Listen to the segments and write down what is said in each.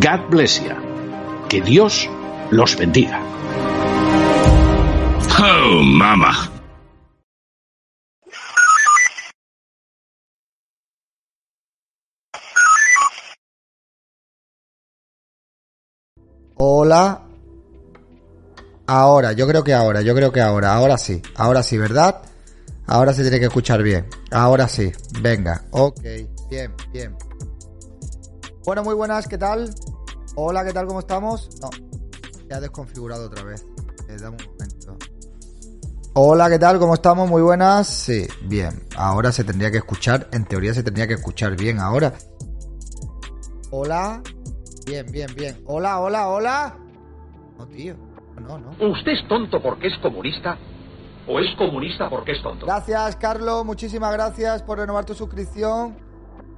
God bless you. Que Dios los bendiga. Oh, mama. Hola. Ahora, yo creo que ahora, yo creo que ahora, ahora sí, ahora sí, ¿verdad? Ahora se tiene que escuchar bien. Ahora sí, venga, ok, bien, bien. Bueno, muy buenas, ¿qué tal? Hola, ¿qué tal? ¿Cómo estamos? No, se ha desconfigurado otra vez. Eh, dame un momento. Hola, ¿qué tal? ¿Cómo estamos? Muy buenas. Sí, bien. Ahora se tendría que escuchar, en teoría se tendría que escuchar bien ahora. Hola. Bien, bien, bien. Hola, hola, hola. No, tío. No, no. ¿Usted es tonto porque es comunista? ¿O es comunista porque es tonto? Gracias, Carlos. Muchísimas gracias por renovar tu suscripción.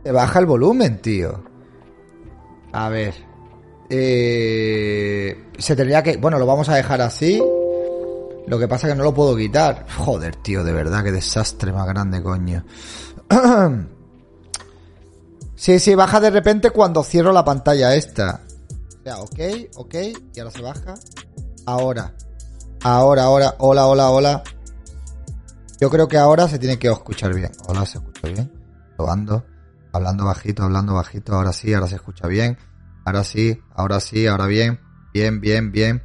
Te baja el volumen, tío. A ver. Eh, se tendría que... Bueno, lo vamos a dejar así. Lo que pasa es que no lo puedo quitar. Joder, tío, de verdad, qué desastre más grande, coño. sí, sí, baja de repente cuando cierro la pantalla esta. O sea, ok, ok, y ahora se baja. Ahora. Ahora, ahora, hola, hola, hola. Yo creo que ahora se tiene que escuchar bien. Hola, se escucha bien. Probando. Hablando bajito, hablando bajito. Ahora sí, ahora se escucha bien. Ahora sí, ahora sí, ahora bien. Bien, bien, bien.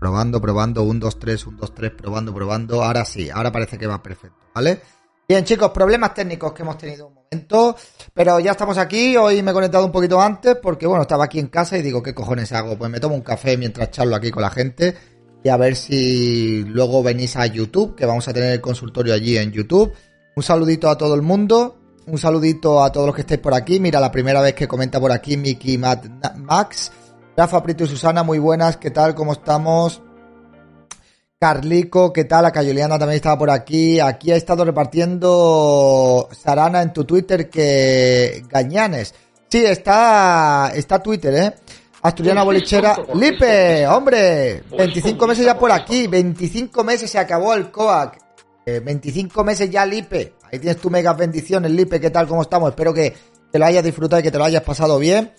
Probando, probando. 1, 2, 3, 1, 2, 3. Probando, probando. Ahora sí, ahora parece que va perfecto. ¿Vale? Bien, chicos, problemas técnicos que hemos tenido un momento. Pero ya estamos aquí. Hoy me he conectado un poquito antes porque, bueno, estaba aquí en casa y digo, ¿qué cojones hago? Pues me tomo un café mientras charlo aquí con la gente y a ver si luego venís a YouTube, que vamos a tener el consultorio allí en YouTube. Un saludito a todo el mundo, un saludito a todos los que estéis por aquí. Mira, la primera vez que comenta por aquí Miki Matt Max, Rafa Prieto y Susana, muy buenas, ¿qué tal? ¿Cómo estamos? Carlico, ¿qué tal? Acá Juliana también estaba por aquí. Aquí ha estado repartiendo Sarana en tu Twitter que Gañanes. Sí, está, está Twitter, ¿eh? Asturiana Bolichera. Lipe, hombre, 25 meses ya por aquí, 25 meses se acabó el COAC. Eh, 25 meses ya, Lipe. Ahí tienes tu mega bendiciones, Lipe, ¿qué tal? ¿Cómo estamos? Espero que te lo hayas disfrutado y que te lo hayas pasado bien.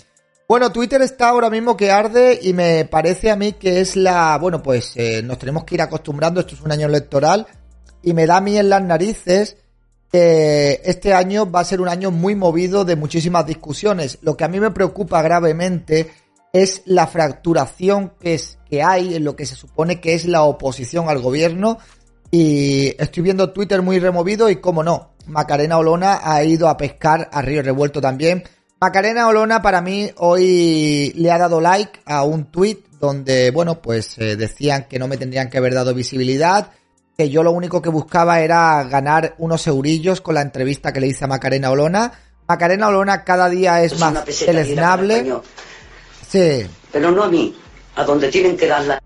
Bueno, Twitter está ahora mismo que arde y me parece a mí que es la... Bueno, pues eh, nos tenemos que ir acostumbrando, esto es un año electoral y me da a mí en las narices que este año va a ser un año muy movido de muchísimas discusiones. Lo que a mí me preocupa gravemente es la fracturación que, es, que hay en lo que se supone que es la oposición al gobierno. Y estoy viendo Twitter muy removido y como no, Macarena Olona ha ido a pescar a Río Revuelto también. Macarena Olona para mí hoy le ha dado like a un tweet donde, bueno, pues eh, decían que no me tendrían que haber dado visibilidad, que yo lo único que buscaba era ganar unos eurillos con la entrevista que le hice a Macarena Olona. Macarena Olona cada día es, Es más deleznable. Sí, Pero no a mí, a donde tienen que dar la...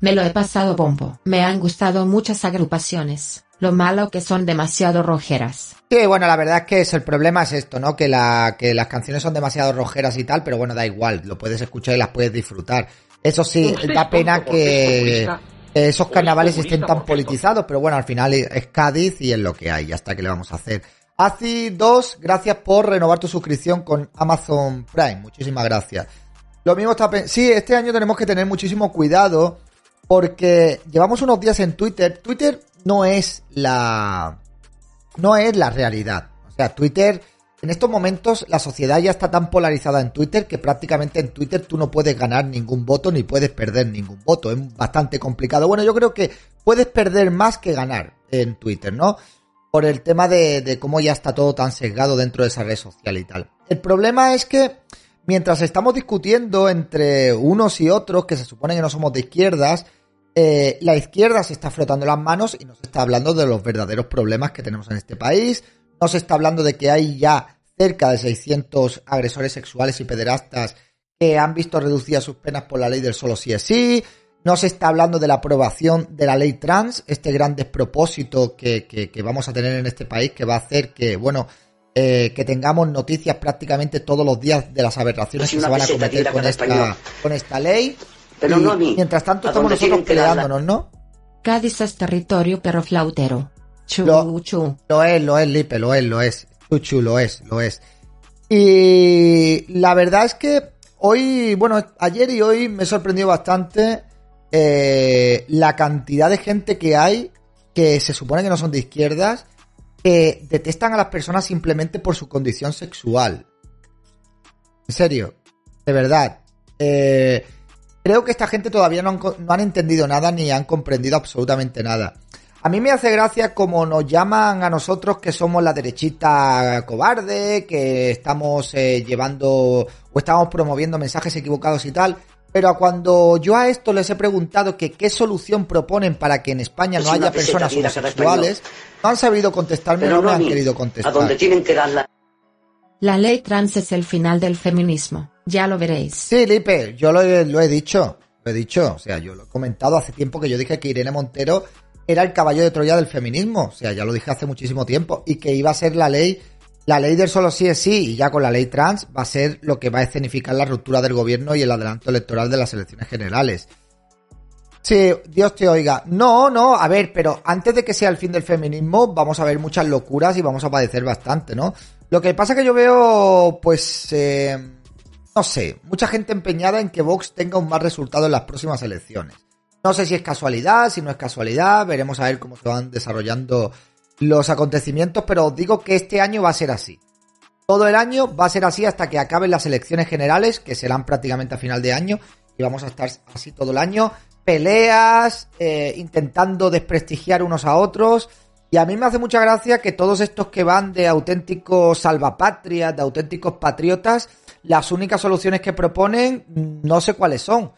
Me lo he pasado bombo. Me han gustado muchas agrupaciones. Lo malo que son demasiado rojeras. Sí, bueno, la verdad es que es, el problema es esto, ¿no? Que, la, que las canciones son demasiado rojeras y tal, pero bueno, da igual, lo puedes escuchar y las puedes disfrutar. Eso sí, da pena que esos ¿O es carnavales estén tan politizados, pero bueno, al final es Cádiz y es lo que hay, ya está, que le vamos a hacer? Azi 2, gracias por renovar tu suscripción con Amazon Prime, muchísimas gracias. Lo mismo está... Sí, este año tenemos que tener muchísimo cuidado porque llevamos unos días en Twitter. Twitter no es la... no es la realidad. O sea, Twitter... En estos momentos la sociedad ya está tan polarizada en Twitter que prácticamente en Twitter tú no puedes ganar ningún voto ni puedes perder ningún voto. Es bastante complicado. Bueno, yo creo que puedes perder más que ganar en Twitter, ¿no? Por el tema de, cómo ya está todo tan sesgado dentro de esa red social y tal. El problema es que mientras estamos discutiendo entre unos y otros, que se supone que no somos de izquierdas, eh, la izquierda se está frotando las manos y nos está hablando de los verdaderos problemas que tenemos en este país. Nos está hablando de que hay ya cerca de 600 agresores sexuales y pederastas que han visto reducidas sus penas por la ley del solo sí es sí. No se está hablando de la aprobación de la ley trans, este gran despropósito que, que- que vamos a tener en este país, que va a hacer que, bueno, eh, que tengamos noticias prácticamente todos los días de las aberraciones que se van a cometer con esta, con esta ley. Pero Y no mí. Mientras tanto estamos nosotros peleándonos, ¿no? Cádiz es territorio pero flautero. Chu, Lo- chu. Lo es, lo es, Lipe, lo es, lo es. Chuchu, lo es, lo es. Y la verdad es que hoy, bueno, ayer y hoy me sorprendió bastante eh, la cantidad de gente que hay que se supone que no son de izquierdas, que detestan a las personas simplemente por su condición sexual. En serio, de verdad. Eh, creo que esta gente todavía no han, no han entendido nada ni han comprendido absolutamente nada. A mí me hace gracia como nos llaman a nosotros que somos la derechita cobarde, que estamos eh, llevando o estamos promoviendo mensajes equivocados y tal. Pero cuando yo a esto les he preguntado que qué solución proponen para que en España no Es haya personas homosexuales, no han sabido contestarme, Pero no me no a han querido A contestar. donde tienen que darla. La ley trans es el final del feminismo. Ya lo veréis. Sí, Lipe, yo lo lo he dicho, lo he dicho, o sea, yo lo he comentado hace tiempo que yo dije que Irene Montero era el caballo de Troya del feminismo, o sea, ya lo dije hace muchísimo tiempo, y que iba a ser la ley, la ley del solo sí es sí, y ya con la ley trans va a ser lo que va a escenificar la ruptura del gobierno y el adelanto electoral de las elecciones generales. Sí, Dios te oiga. No, no, a ver, pero antes de que sea el fin del feminismo, vamos a ver muchas locuras y vamos a padecer bastante, ¿no? Lo que pasa que yo veo, pues, eh, no sé, mucha gente empeñada en que Vox tenga un mal resultado en las próximas elecciones. No sé si es casualidad, si no es casualidad, veremos a ver cómo se van desarrollando los acontecimientos, pero os digo que este año va a ser así. Todo el año va a ser así hasta que acaben las elecciones generales, que serán prácticamente a final de año, y vamos a estar así todo el año. Peleas, eh, intentando desprestigiar unos a otros. Y a mí me hace mucha gracia que todos estos que van de auténticos salvapatrias, de auténticos patriotas, las únicas soluciones que proponen no sé cuáles son.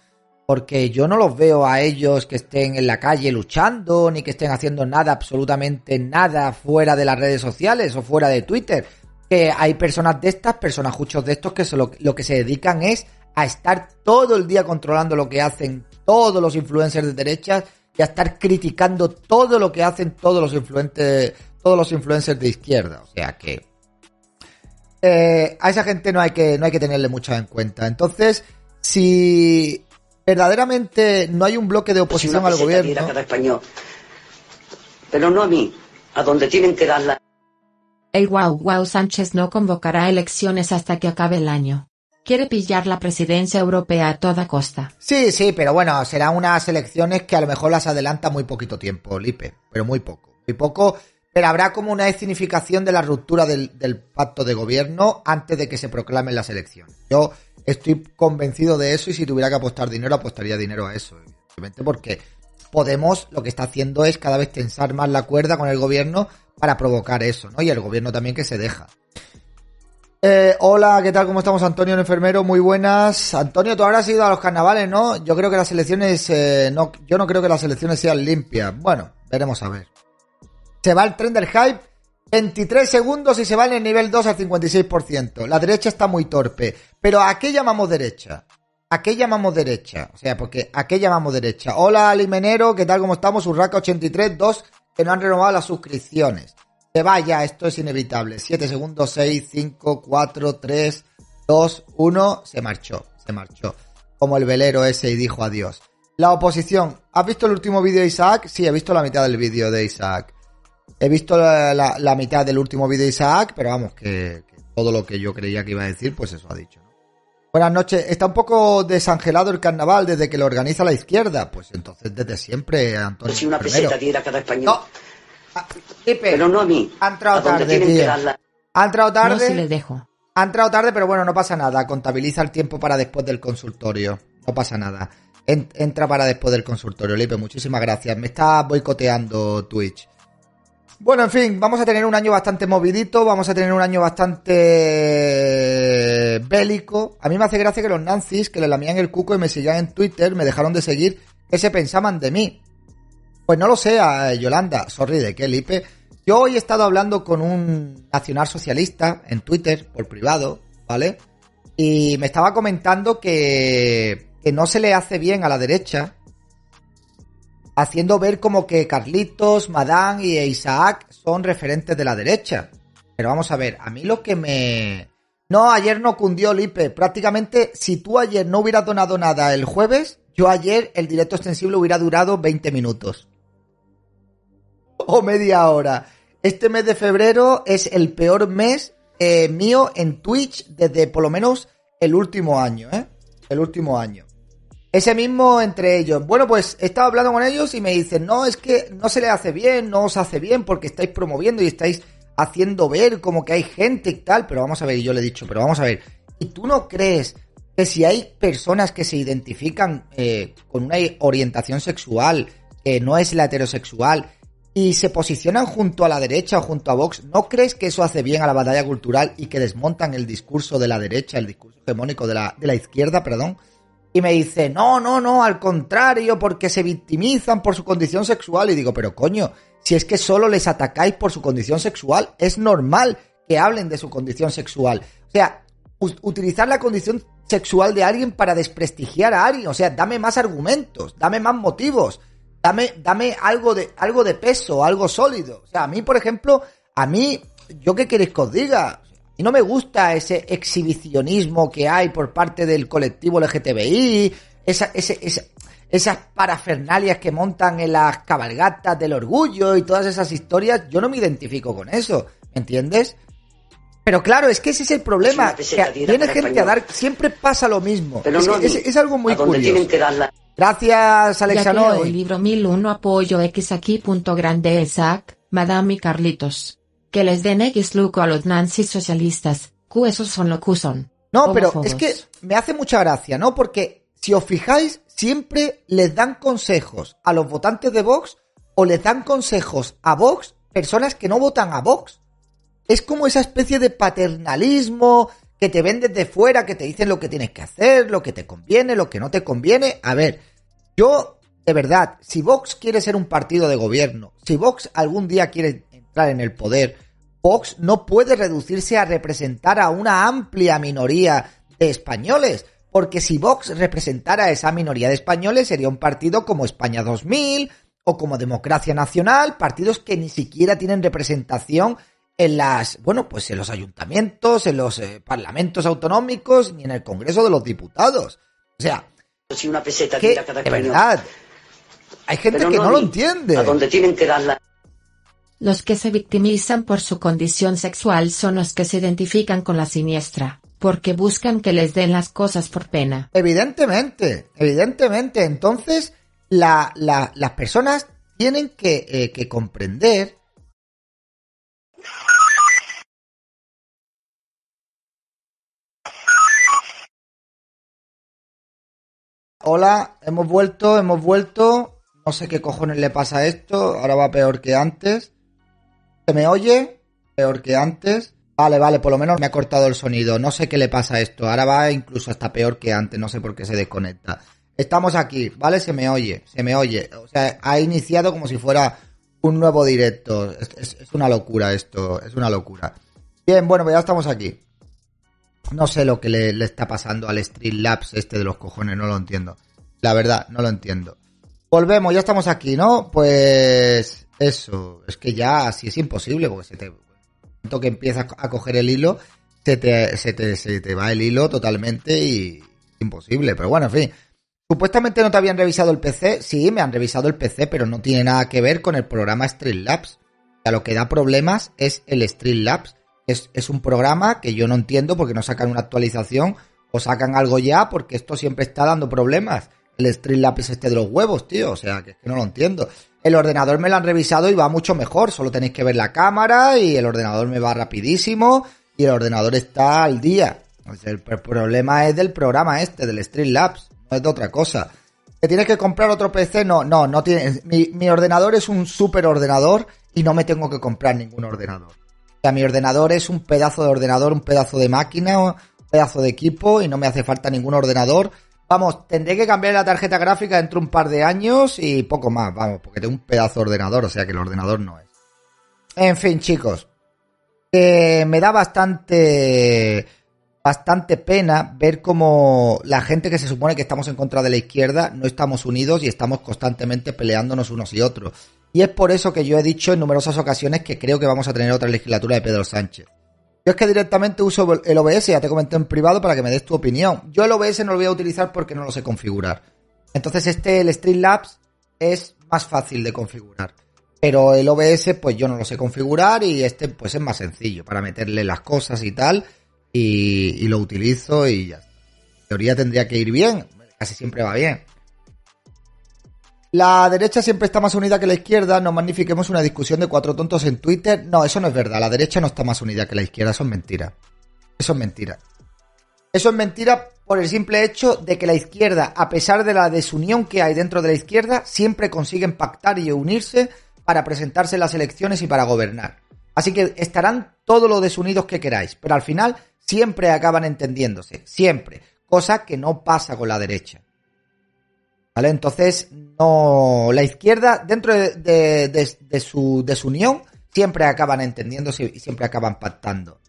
Porque yo no los veo a ellos que estén en la calle luchando, ni que estén haciendo nada, absolutamente nada fuera de las redes sociales o fuera de Twitter. Que hay personas de estas, personajuchos de estos, que lo, lo que se dedican es a estar todo el día controlando lo que hacen todos los influencers de derecha y a estar criticando todo lo que hacen todos los influentes, todos los influencers de izquierda. O sea que eh, a esa gente no hay que no hay que tenerle mucho en cuenta. Entonces, si verdaderamente no hay un bloque de Si oposición al gobierno, cada español. Pero no a mí. A donde tienen que darla. El Guau Guau Sánchez no convocará elecciones hasta que acabe el año. Quiere pillar la presidencia europea a toda costa. Sí, sí, pero bueno, serán unas elecciones que a lo mejor las adelanta muy poquito tiempo, Lipe, pero muy poco. Muy poco, pero habrá como una escenificación de la ruptura del, del pacto de gobierno antes de que se proclamen las elecciones. Yo estoy convencido de eso y si tuviera que apostar dinero, apostaría dinero a eso, evidentemente, porque Podemos lo que está haciendo es cada vez tensar más la cuerda con el gobierno para provocar eso, ¿no? Y el gobierno también que se deja. Eh, hola, ¿qué tal? ¿Cómo estamos, Antonio, el enfermero? Muy buenas. Antonio, tú habrás ido a los carnavales, ¿no? Yo creo que las elecciones, eh, no, yo no creo que las elecciones sean limpias. Bueno, veremos a ver. Se va el tren del hype, 23 segundos y se va en el nivel 2 al 56%. La derecha está muy torpe. Pero ¿a qué llamamos derecha? ¿A qué llamamos derecha? O sea, porque ¿a qué llamamos derecha? Hola, Limenero, ¿qué tal? ¿Cómo estamos? Urraca83, dos que no han renovado las suscripciones. Se va ya, esto es inevitable. 7 segundos, 6, 5, 4, 3, 2, 1. Se marchó, se marchó. Como el velero ese y dijo adiós. La oposición. ¿Has visto el último vídeo de Isaac? Sí, he visto la mitad del vídeo de Isaac. He visto la, la- la mitad del último vídeo de Isaac, pero vamos, que, que todo lo que yo creía que iba a decir, pues eso ha dicho. ¿no? Buenas noches. Está un poco desangelado el carnaval desde que lo organiza la izquierda. Pues entonces desde siempre, Antonio. Si una peseta cada español. No. Pipe, Pero no a mí. Ha entrado tarde, que ha entrado No si le tarde. dejo. Ha entrado tarde, pero bueno, no pasa nada. Contabiliza el tiempo para después del consultorio. No pasa nada. En- entra para después del consultorio, Lipe. Muchísimas gracias. Me está boicoteando Twitch. Bueno, en fin, vamos a tener un año bastante movidito, vamos a tener un año bastante bélico. A mí me hace gracia que los nazis que le lamían el cuco y me seguían en Twitter me dejaron de seguir. ¿Qué se pensaban de mí? Pues no lo sé, Yolanda. Sorry, ¿de qué, Lipe? Yo hoy he estado hablando con un nacionalsocialista en Twitter, por privado, ¿vale? Y me estaba comentando que, que no se le hace bien a la derecha haciendo ver como que Carlitos, Madame y Isaac son referentes de la derecha. Pero vamos a ver, a mí lo que me... No, ayer no cundió Lipe. Prácticamente, si tú ayer no hubieras donado nada el jueves, yo ayer el directo extensible hubiera durado 20 minutos. O media hora. Este mes de febrero es el peor mes eh, mío en Twitch desde por lo menos el último año, ¿eh? El último año. Ese mismo entre ellos. Bueno, pues estaba hablando con ellos y me dicen, no, es que no se le hace bien, no os hace bien porque estáis promoviendo y estáis haciendo ver como que hay gente y tal, pero vamos a ver, y yo le he dicho, pero vamos a ver, ¿y tú no crees que si hay personas que se identifican eh, con una orientación sexual que no es la heterosexual y se posicionan junto a la derecha o junto a Vox, ¿no crees que eso hace bien a la batalla cultural y que desmontan el discurso de la derecha, el discurso hegemónico de la, de la izquierda, perdón? Y me dice, no, no, no, al contrario, porque se victimizan por su condición sexual. Y digo, pero coño, si es que solo les atacáis por su condición sexual, es normal que hablen de su condición sexual. O sea, utilizar la condición sexual de alguien para desprestigiar a alguien. O sea, dame más argumentos, dame más motivos, dame, dame algo de, algo de peso, algo sólido. O sea, a mí, por ejemplo, a mí, ¿yo qué queréis que os diga? Y no me gusta ese exhibicionismo que hay por parte del colectivo LGTBI, esa, ese, esa- esas parafernalias que montan en las cabalgatas del orgullo y todas esas historias, yo no me identifico con eso, ¿me entiendes? Pero claro, es que ese es el problema, Es que viene gente a dar, siempre pasa lo mismo, Pero es, no algo muy a curioso. tienen que darla. Gracias, Alexa ya creo Noy. el libro 1001 apoyo X aquí punto grande Isaac, Madame y Carlitos. Que les den X luco a los nazis socialistas, Q esos son lo que son. No, pero es que me hace mucha gracia, ¿no? Porque si os fijáis, siempre les dan consejos a los votantes de Vox o les dan consejos a Vox personas que no votan a Vox. Es como esa especie de paternalismo que te ven desde fuera, que te dicen lo que tienes que hacer, lo que te conviene, lo que no te conviene. A ver, yo, de verdad, si Vox quiere ser un partido de gobierno, si Vox algún día quiere entrar en el poder, Vox no puede reducirse a representar a una amplia minoría de españoles, porque si Vox representara a esa minoría de españoles sería un partido como España 2000 o como Democracia Nacional, partidos que ni siquiera tienen representación en las, bueno, pues en los ayuntamientos, en los eh, parlamentos autonómicos, ni en el Congreso de los Diputados. O sea, Si una peseta tira cada verdad, hay gente Pero que no lo entiende. A donde tienen que darla. Los que se victimizan por su condición sexual son los que se identifican con la siniestra, porque buscan que les den las cosas por pena. Evidentemente, evidentemente. Entonces, la, la- las personas tienen que, eh, que comprender. Hola, hemos vuelto, hemos vuelto. No sé qué cojones le pasa a esto. Ahora va peor que antes. ¿Se me oye? Peor que antes. Vale, vale, por lo menos me ha cortado el sonido. No sé qué le pasa a esto. Ahora va incluso hasta peor que antes. No sé por qué se desconecta. Estamos aquí, ¿vale? Se me oye, se me oye. O sea, ha iniciado como si fuera un nuevo directo. Es, es- una locura esto, es una locura. Bien, bueno, pues ya estamos aquí. No sé lo que le, está pasando al Streamlabs este de los cojones, no lo entiendo. La verdad, no lo entiendo. Volvemos, ya estamos aquí, ¿no? Pues eso, es que ya así es imposible, porque se te... que empiezas a coger el hilo, se te, se te, se te va el hilo totalmente y imposible. Pero bueno, en fin, Supuestamente no te habían revisado el PC. Sí, me han revisado el PC, pero no tiene nada que ver con el programa Streamlabs. O lo que da problemas es el Streamlabs. Es, un programa que yo no entiendo porque no sacan una actualización o sacan algo ya porque esto siempre está dando problemas. El Streamlabs es este de los huevos, tío. O sea, que, que no lo entiendo. El ordenador me lo han revisado y va mucho mejor. Solo tenéis que ver la cámara y el ordenador me va rapidísimo y el ordenador está al día. el problema es del programa este, del Streamlabs, no es de otra cosa. ¿Que tienes que comprar otro PC? No, no, no tiene. Mi, ordenador es un super ordenador y no me tengo que comprar ningún ordenador. O sea, mi ordenador es un pedazo de ordenador, un pedazo de máquina, un pedazo de equipo y no me hace falta ningún ordenador. Vamos, tendré que cambiar la tarjeta gráfica dentro de un par de años y poco más, vamos, porque tengo un pedazo de ordenador, o sea que el ordenador no es. En fin, chicos, me da bastante bastante pena ver cómo la gente que se supone que estamos en contra de la izquierda no estamos unidos y estamos constantemente peleándonos unos y otros. Y es por eso que yo he dicho en numerosas ocasiones que creo que vamos a tener otra legislatura de Pedro Sánchez. Yo es que directamente uso el OBS, ya te comenté en privado para que me des tu opinión. Yo el OBS no lo voy a utilizar porque no lo sé configurar. Entonces este, el Streamlabs, es más fácil de configurar. Pero el OBS, pues yo no lo sé configurar y este, pues es más sencillo para meterle las cosas y tal. Y, lo utilizo y ya está. En teoría tendría que ir bien. Casi siempre va bien. La derecha siempre está más unida que la izquierda. No magnifiquemos una discusión de cuatro tontos en Twitter. No, eso no es verdad. La derecha no está más unida que la izquierda. Eso es mentira. Eso es mentira. Eso es mentira por el simple hecho de que la izquierda, a pesar de la desunión que hay dentro de la izquierda, siempre consiguen pactar y unirse para presentarse en las elecciones y para gobernar. Así que estarán todos los desunidos que queráis, pero al final siempre acaban entendiéndose, siempre, cosa que no pasa con la derecha. ¿Vale? Entonces, no, la izquierda, dentro de, su desunión, siempre acaban entendiéndose y siempre acaban pactando.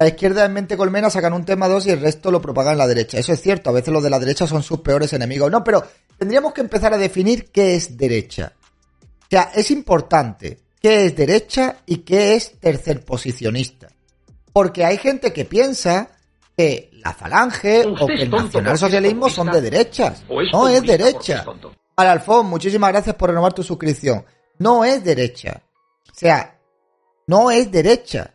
La izquierda en mente colmena sacan un tema 2 y el resto lo propagan la derecha. Eso es cierto, a veces los de la derecha son sus peores enemigos. No, pero tendríamos que empezar a definir qué es derecha. O sea, es importante qué es derecha y qué es tercer posicionista. Porque hay gente que piensa que la falange o que el nacionalsocialismo son de derechas. No es derecha. Para Alfón, muchísimas gracias por renovar tu suscripción. No es derecha. O sea, no es derecha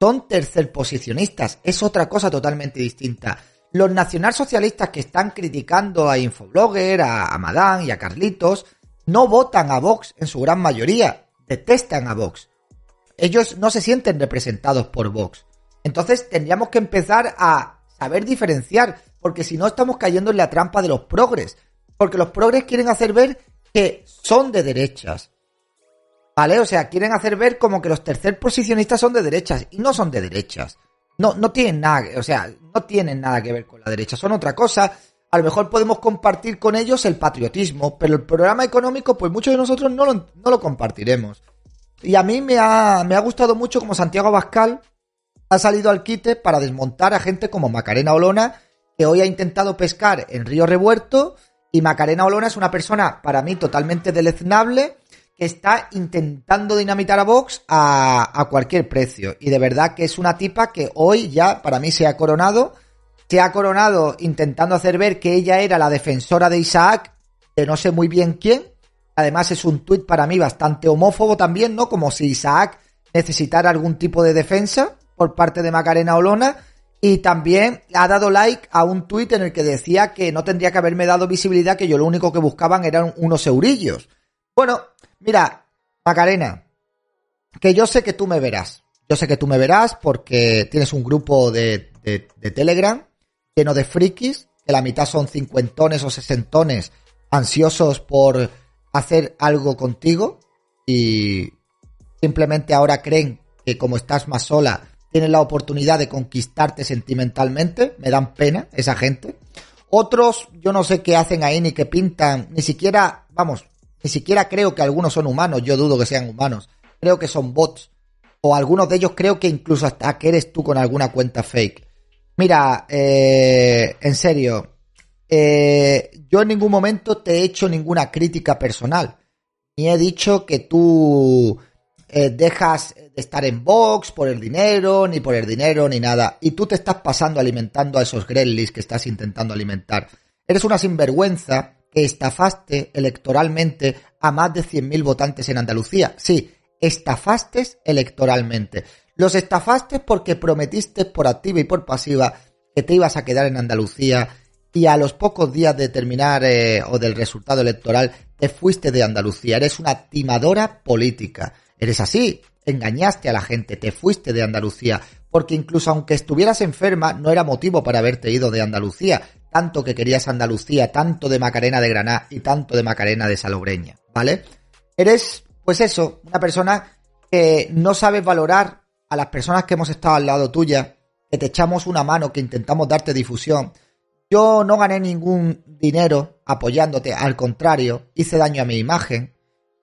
son tercerposicionistas. Es otra cosa totalmente distinta. Los nacionalsocialistas que están criticando a Infoblogger, a, a Madame y a Carlitos, no votan a Vox en su gran mayoría. Detestan a Vox. Ellos no se sienten representados por Vox. Entonces tendríamos que empezar a saber diferenciar, porque si no estamos cayendo en la trampa de los progres. Porque los progres quieren hacer ver que son de derechas, ¿Vale? O sea, quieren hacer ver como que los tercer posicionistas son de derechas y no son de derechas. No, no tienen nada, o sea, no tienen nada que ver con la derecha, son otra cosa. A lo mejor podemos compartir con ellos el patriotismo, pero el programa económico, pues muchos de nosotros no lo, no lo compartiremos. Y a mí me ha, me ha gustado mucho como Santiago Abascal ha salido al quite para desmontar a gente como Macarena Olona, que hoy ha intentado pescar en Río Revuelto, y Macarena Olona es una persona para mí totalmente deleznable, está intentando dinamitar a Vox a, cualquier precio. Y de verdad que es una tipa que hoy ya para mí se ha coronado. Se ha coronado intentando hacer ver que ella era la defensora de Isaac, de no sé muy bien quién. Además es un tuit para mí bastante homófobo también, ¿no? Como si Isaac necesitara algún tipo de defensa por parte de Macarena Olona. Y también ha dado like a un tuit en el que decía que no tendría que haberme dado visibilidad, que yo lo único que buscaban eran unos eurillos. Bueno, Mira, Macarena, que yo sé que tú me verás. Yo sé que tú me verás porque tienes un grupo de, de, Telegram lleno de frikis, que la mitad son cincuentones o sesentones ansiosos por hacer algo contigo y simplemente ahora creen que como estás más sola tienen la oportunidad de conquistarte sentimentalmente. Me dan pena esa gente. Otros, yo no sé qué hacen ahí ni qué pintan, ni siquiera, vamos, ni siquiera creo que algunos son humanos, yo dudo que sean humanos. Creo que son bots. O algunos de ellos creo que incluso hasta que eres tú con alguna cuenta fake. Mira, eh, en serio, eh, yo en ningún momento te he hecho ninguna crítica personal. Ni he dicho que tú eh, dejas de estar en Vox por el dinero, ni por el dinero, ni nada. Y tú te estás pasando alimentando a esos gremlins que estás intentando alimentar. Eres una sinvergüenza que estafaste electoralmente a más de 100.000 votantes en Andalucía. Sí, estafaste electoralmente. Los estafaste porque prometiste por activa y por pasiva que te ibas a quedar en Andalucía y a los pocos días de terminar eh, o del resultado electoral te fuiste de Andalucía. Eres una timadora política. Eres así. Engañaste a la gente, te fuiste de Andalucía, porque incluso aunque estuvieras enferma, no era motivo para haberte ido de Andalucía. Tanto que querías Andalucía, tanto de Macarena de Granada y tanto de Macarena de Salobreña, ¿vale? Eres, pues eso, una persona que no sabes valorar a las personas que hemos estado al lado tuya, que te echamos una mano, que intentamos darte difusión. Yo no gané ningún dinero apoyándote, al contrario, hice daño a mi imagen.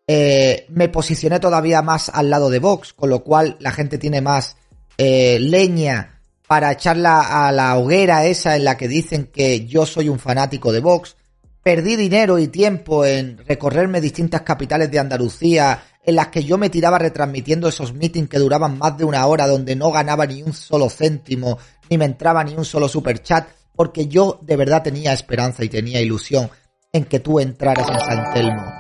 Eh, me posicioné todavía más al lado de Vox, con lo cual la gente tiene más eh, leña para echarla a la hoguera esa en la que dicen que yo soy un fanático de Vox. Perdí dinero y tiempo en recorrerme distintas capitales de Andalucía, en las que yo me tiraba retransmitiendo esos meetings que duraban más de una hora, donde no ganaba ni un solo céntimo, ni me entraba ni un solo superchat, porque yo de verdad tenía esperanza y tenía ilusión en que tú entraras en San Telmo.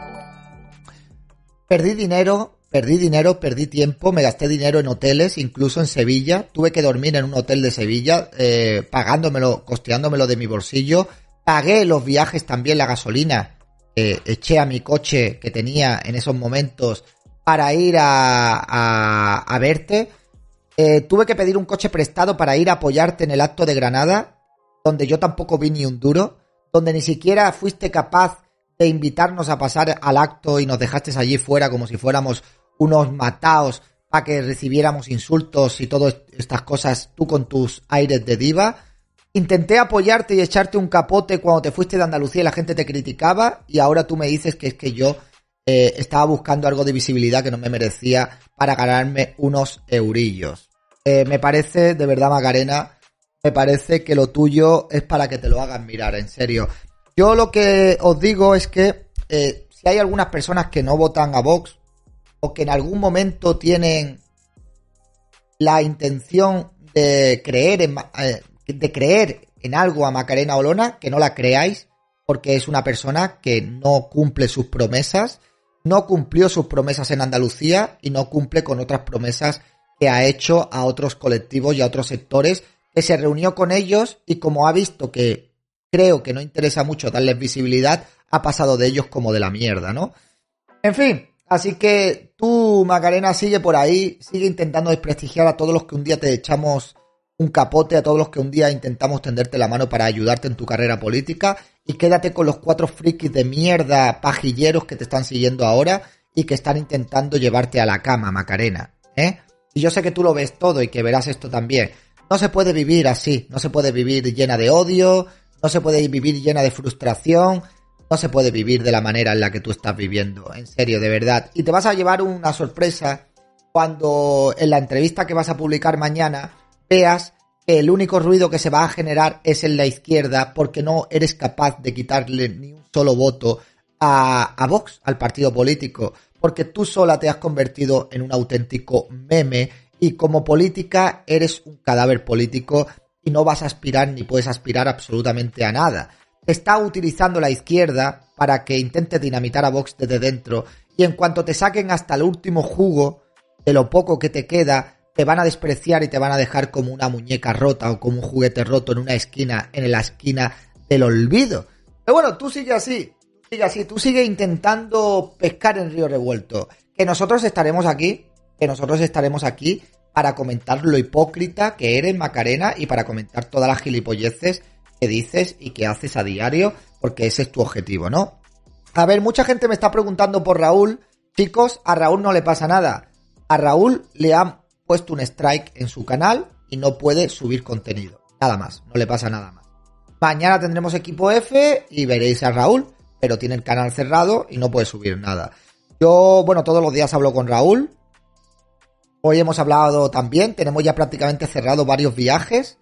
Perdí dinero, perdí dinero, perdí tiempo, me gasté dinero en hoteles, incluso en Sevilla. Tuve que dormir en un hotel de Sevilla, eh, pagándomelo, costeándomelo de mi bolsillo. Pagué los viajes también, la gasolina. eché a mi coche que tenía en esos momentos para ir a, a, verte. Eh, tuve que pedir un coche prestado para ir a apoyarte en el acto de Granada, donde yo tampoco vi ni un duro, donde ni siquiera fuiste capaz de invitarnos a pasar al acto y nos dejaste allí fuera como si fuéramos unos mataos para que recibiéramos insultos y todas estas cosas tú con tus aires de diva. Intenté apoyarte y echarte un capote cuando te fuiste de Andalucía y la gente te criticaba y ahora tú me dices que es que yo eh, estaba buscando algo de visibilidad que no me merecía para ganarme unos eurillos. Eh, me parece, de verdad, Macarena, me parece que lo tuyo es para que te lo hagan mirar, en serio. Yo lo que os digo es que eh, si hay algunas personas que no votan a Vox o que en algún momento tienen la intención de creer en, de creer en algo a Macarena Olona, que no la creáis, porque es una persona que no cumple sus promesas no cumplió sus promesas en Andalucía y no cumple con otras promesas que ha hecho a otros colectivos y a otros sectores, que se reunió con ellos y como ha visto que creo que no interesa mucho darles visibilidad, ha pasado de ellos como de la mierda, ¿no? En fin, así que tú, Macarena, sigue por ahí, sigue intentando desprestigiar a todos los que un día te echamos un capote a todos los que un día intentamos tenderte la mano para ayudarte en tu carrera política y quédate con los cuatro frikis de mierda pajilleros que te están siguiendo ahora y que están intentando llevarte a la cama, Macarena, ¿eh? Y yo sé que tú lo ves todo y que verás esto también. No se puede vivir así, no se puede vivir llena de odio, no se puede vivir llena de frustración, no se puede vivir de la manera en la que tú estás viviendo, en serio, de verdad. Y te vas a llevar una sorpresa cuando en la entrevista que vas a publicar mañana veas que el único ruido que se va a generar es en la izquierda porque no eres capaz de quitarle ni un solo voto a, a Vox, al partido político, porque tú sola te has convertido en un auténtico meme y como política eres un cadáver político y no vas a aspirar ni puedes aspirar absolutamente a nada. Está utilizando la izquierda para que intente dinamitar a Vox desde dentro y en cuanto te saquen hasta el último jugo de lo poco que te queda, te van a despreciar y te van a dejar como una muñeca rota o como un juguete roto en una esquina, en la esquina del olvido. Pero bueno, tú sigue así, sigue así, tú sigue intentando pescar en río revuelto. Que nosotros estaremos aquí, que nosotros estaremos aquí para comentar lo hipócrita que eres, Macarena, y para comentar todas las gilipolleces que dices y que haces a diario, porque ese es tu objetivo, ¿no? A ver, mucha gente me está preguntando por Raúl. Chicos, a Raúl no le pasa nada. A Raúl le han puesto un strike en su canal y no puede subir contenido. Nada más, no le pasa nada más. Mañana tendremos equipo F y veréis a Raúl, pero tiene el canal cerrado y no puede subir nada. Yo, bueno, todos los días hablo con Raúl. Hoy hemos hablado también, tenemos ya prácticamente cerrado varios viajes.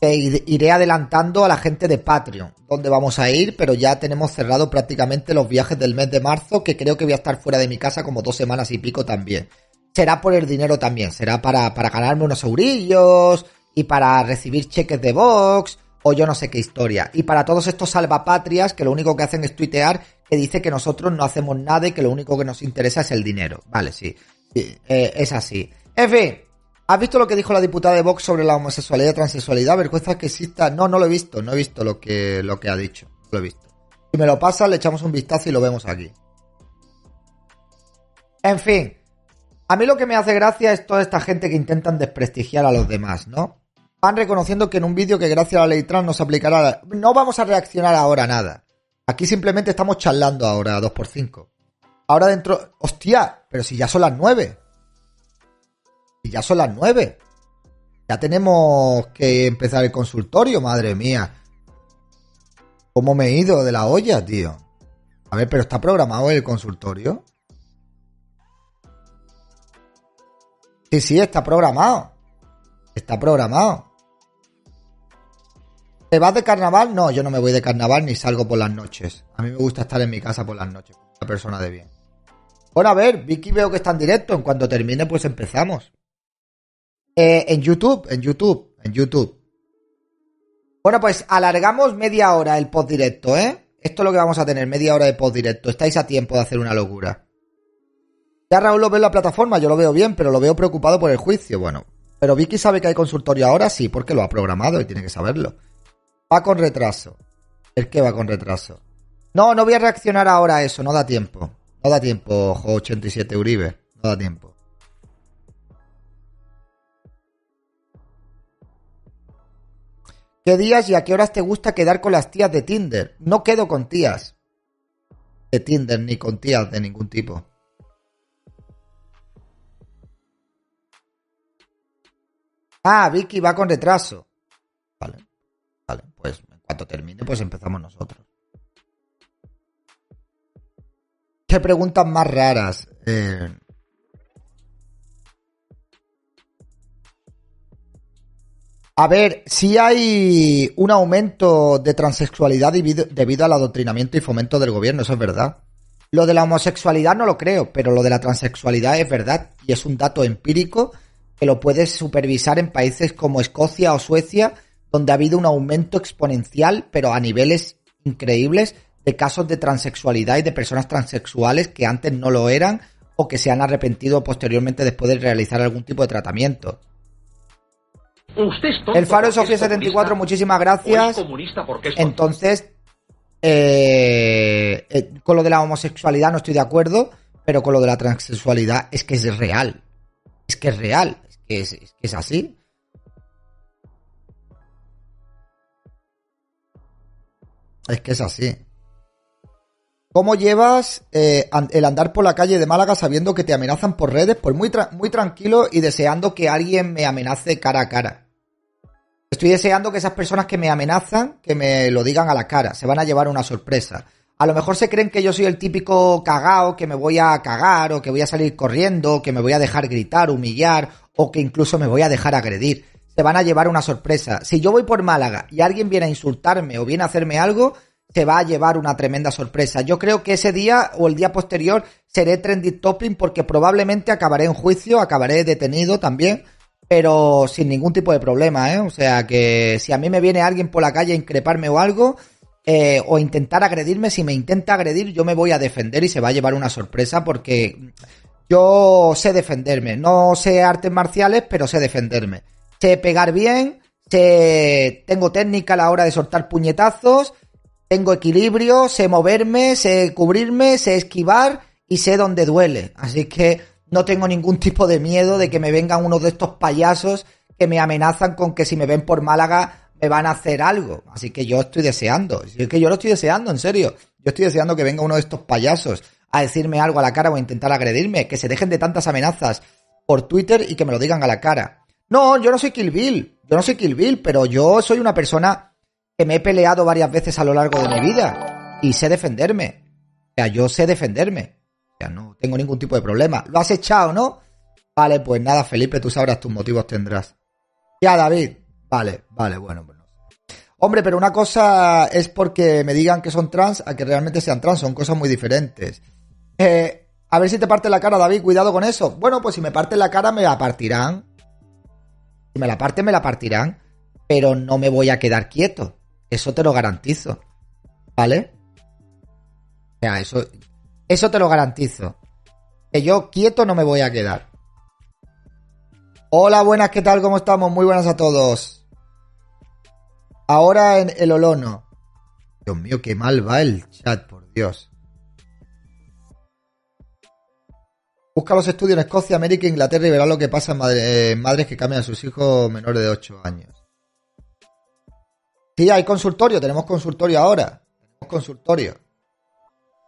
E iré adelantando a la gente de Patreon, donde vamos a ir, pero ya tenemos cerrado prácticamente los viajes del mes de marzo, que creo que voy a estar fuera de mi casa como dos semanas y pico también. Será por el dinero también. Será para, para ganarme unos eurillos y para recibir cheques de Vox o yo no sé qué historia. Y para todos estos salvapatrias que lo único que hacen es tuitear que dice que nosotros no hacemos nada y que lo único que nos interesa es el dinero. Vale, sí. eh, es así. En fin, ¿has visto lo que dijo la diputada de Vox sobre la homosexualidad y transexualidad? Vergüenza que exista. No, no lo he visto. No he visto lo que, lo que ha dicho. No lo he visto. Si me lo pasa, le echamos un vistazo y lo vemos aquí. En fin, a mí lo que me hace gracia es toda esta gente que intentan desprestigiar a los demás, ¿no? Van reconociendo que en un vídeo que gracias a la ley trans nos aplicará... No vamos a reaccionar ahora a nada. Aquí simplemente estamos charlando ahora, 2x5. Ahora dentro... ¡Hostia! Pero si ya son las 9. Si ya son las 9. Ya tenemos que empezar el consultorio, madre mía. ¿Cómo me he ido de la olla, tío? A ver, pero está programado el consultorio. Sí, sí, está programado. Está programado. ¿Te vas de carnaval? No, yo no me voy de carnaval ni salgo por las noches. A mí me gusta estar en mi casa por las noches, una persona de bien. Bueno, a ver, Vicky veo que está en directo. En cuanto termine, pues empezamos. Eh, en YouTube, en YouTube, en YouTube. Bueno, pues alargamos media hora el post directo, ¿eh? Esto es lo que vamos a tener, media hora de post directo. Estáis a tiempo de hacer una locura. Ya Raúl lo ve en la plataforma, yo lo veo bien, pero lo veo preocupado por el juicio. Bueno, pero Vicky sabe que hay consultorio ahora, sí, porque lo ha programado y tiene que saberlo. Va con retraso. ¿El qué va con retraso? No, no voy a reaccionar ahora a eso, no da tiempo. No da tiempo, Jo 87 Uribe. No da tiempo. ¿Qué días y a qué horas te gusta quedar con las tías de Tinder? No quedo con tías de Tinder ni con tías de ningún tipo. Ah, Vicky va con retraso. Vale. Vale, pues en cuanto termine, pues empezamos nosotros. ¿Qué preguntas más raras? Eh... A ver, si hay un aumento de transexualidad debido, al adoctrinamiento y fomento del gobierno, eso es verdad. Lo de la homosexualidad no lo creo, pero lo de la transexualidad es verdad y es un dato empírico que lo puedes supervisar en países como Escocia o Suecia, donde ha habido un aumento exponencial, pero a niveles increíbles, de casos de transexualidad y de personas transexuales que antes no lo eran o que se han arrepentido posteriormente después de realizar algún tipo de tratamiento. el Faro de Sofía 74, muchísimas gracias. Entonces, eh, eh, con lo de la homosexualidad no estoy de acuerdo, pero con lo de la transexualidad es que es real. Es que es real que es, así. Es que es así. ¿Cómo llevas eh, el andar por la calle de Málaga sabiendo que te amenazan por redes? Pues muy, muy tranquilo y deseando que alguien me amenace cara a cara. Estoy deseando que esas personas que me amenazan, que me lo digan a la cara. Se van a llevar una sorpresa. A lo mejor se creen que yo soy el típico cagao, que me voy a cagar, o que voy a salir corriendo, que me voy a dejar gritar, humillar, o que incluso me voy a dejar agredir. Se van a llevar una sorpresa. Si yo voy por Málaga y alguien viene a insultarme o viene a hacerme algo, se va a llevar una tremenda sorpresa. Yo creo que ese día o el día posterior seré trending topping porque probablemente acabaré en juicio, acabaré detenido también, pero sin ningún tipo de problema, ¿eh? O sea que si a mí me viene alguien por la calle a increparme o algo, eh, o intentar agredirme, si me intenta agredir, yo me voy a defender y se va a llevar una sorpresa porque yo sé defenderme. No sé artes marciales, pero sé defenderme. Sé pegar bien, sé... tengo técnica a la hora de soltar puñetazos, tengo equilibrio, sé moverme, sé cubrirme, sé esquivar y sé dónde duele. Así que no tengo ningún tipo de miedo de que me vengan uno de estos payasos que me amenazan con que si me ven por Málaga me van a hacer algo. Así que yo estoy deseando. Es que yo lo estoy deseando, en serio. Yo estoy deseando que venga uno de estos payasos a decirme algo a la cara o a intentar agredirme, que se dejen de tantas amenazas por Twitter y que me lo digan a la cara. No, yo no soy Kill Bill, yo no soy Kill Bill, pero yo soy una persona que me he peleado varias veces a lo largo de mi vida y sé defenderme. O sea, yo sé defenderme. O sea, no tengo ningún tipo de problema. ¿Lo has echado, no? Vale, pues nada, Felipe, tú sabrás tus motivos tendrás. Ya, David. Vale, vale, bueno, pues Hombre, pero una cosa es porque me digan que son trans a que realmente sean trans, son cosas muy diferentes. Eh, A ver si te parte la cara, David, cuidado con eso. Bueno, pues si me parte la cara, me la partirán. Si me la parte, me la partirán. Pero no me voy a quedar quieto. Eso te lo garantizo. ¿Vale? O sea, eso, eso te lo garantizo. Que yo quieto no me voy a quedar. Hola, buenas, ¿qué tal? ¿Cómo estamos? Muy buenas a todos. Ahora en el Olono. Dios mío, qué mal va el chat, por Dios. Busca los estudios en Escocia, América, Inglaterra y verás lo que pasa en madre- madres que cambian a sus hijos menores de 8 años. Sí, hay consultorio, tenemos consultorio ahora. Tenemos consultorio.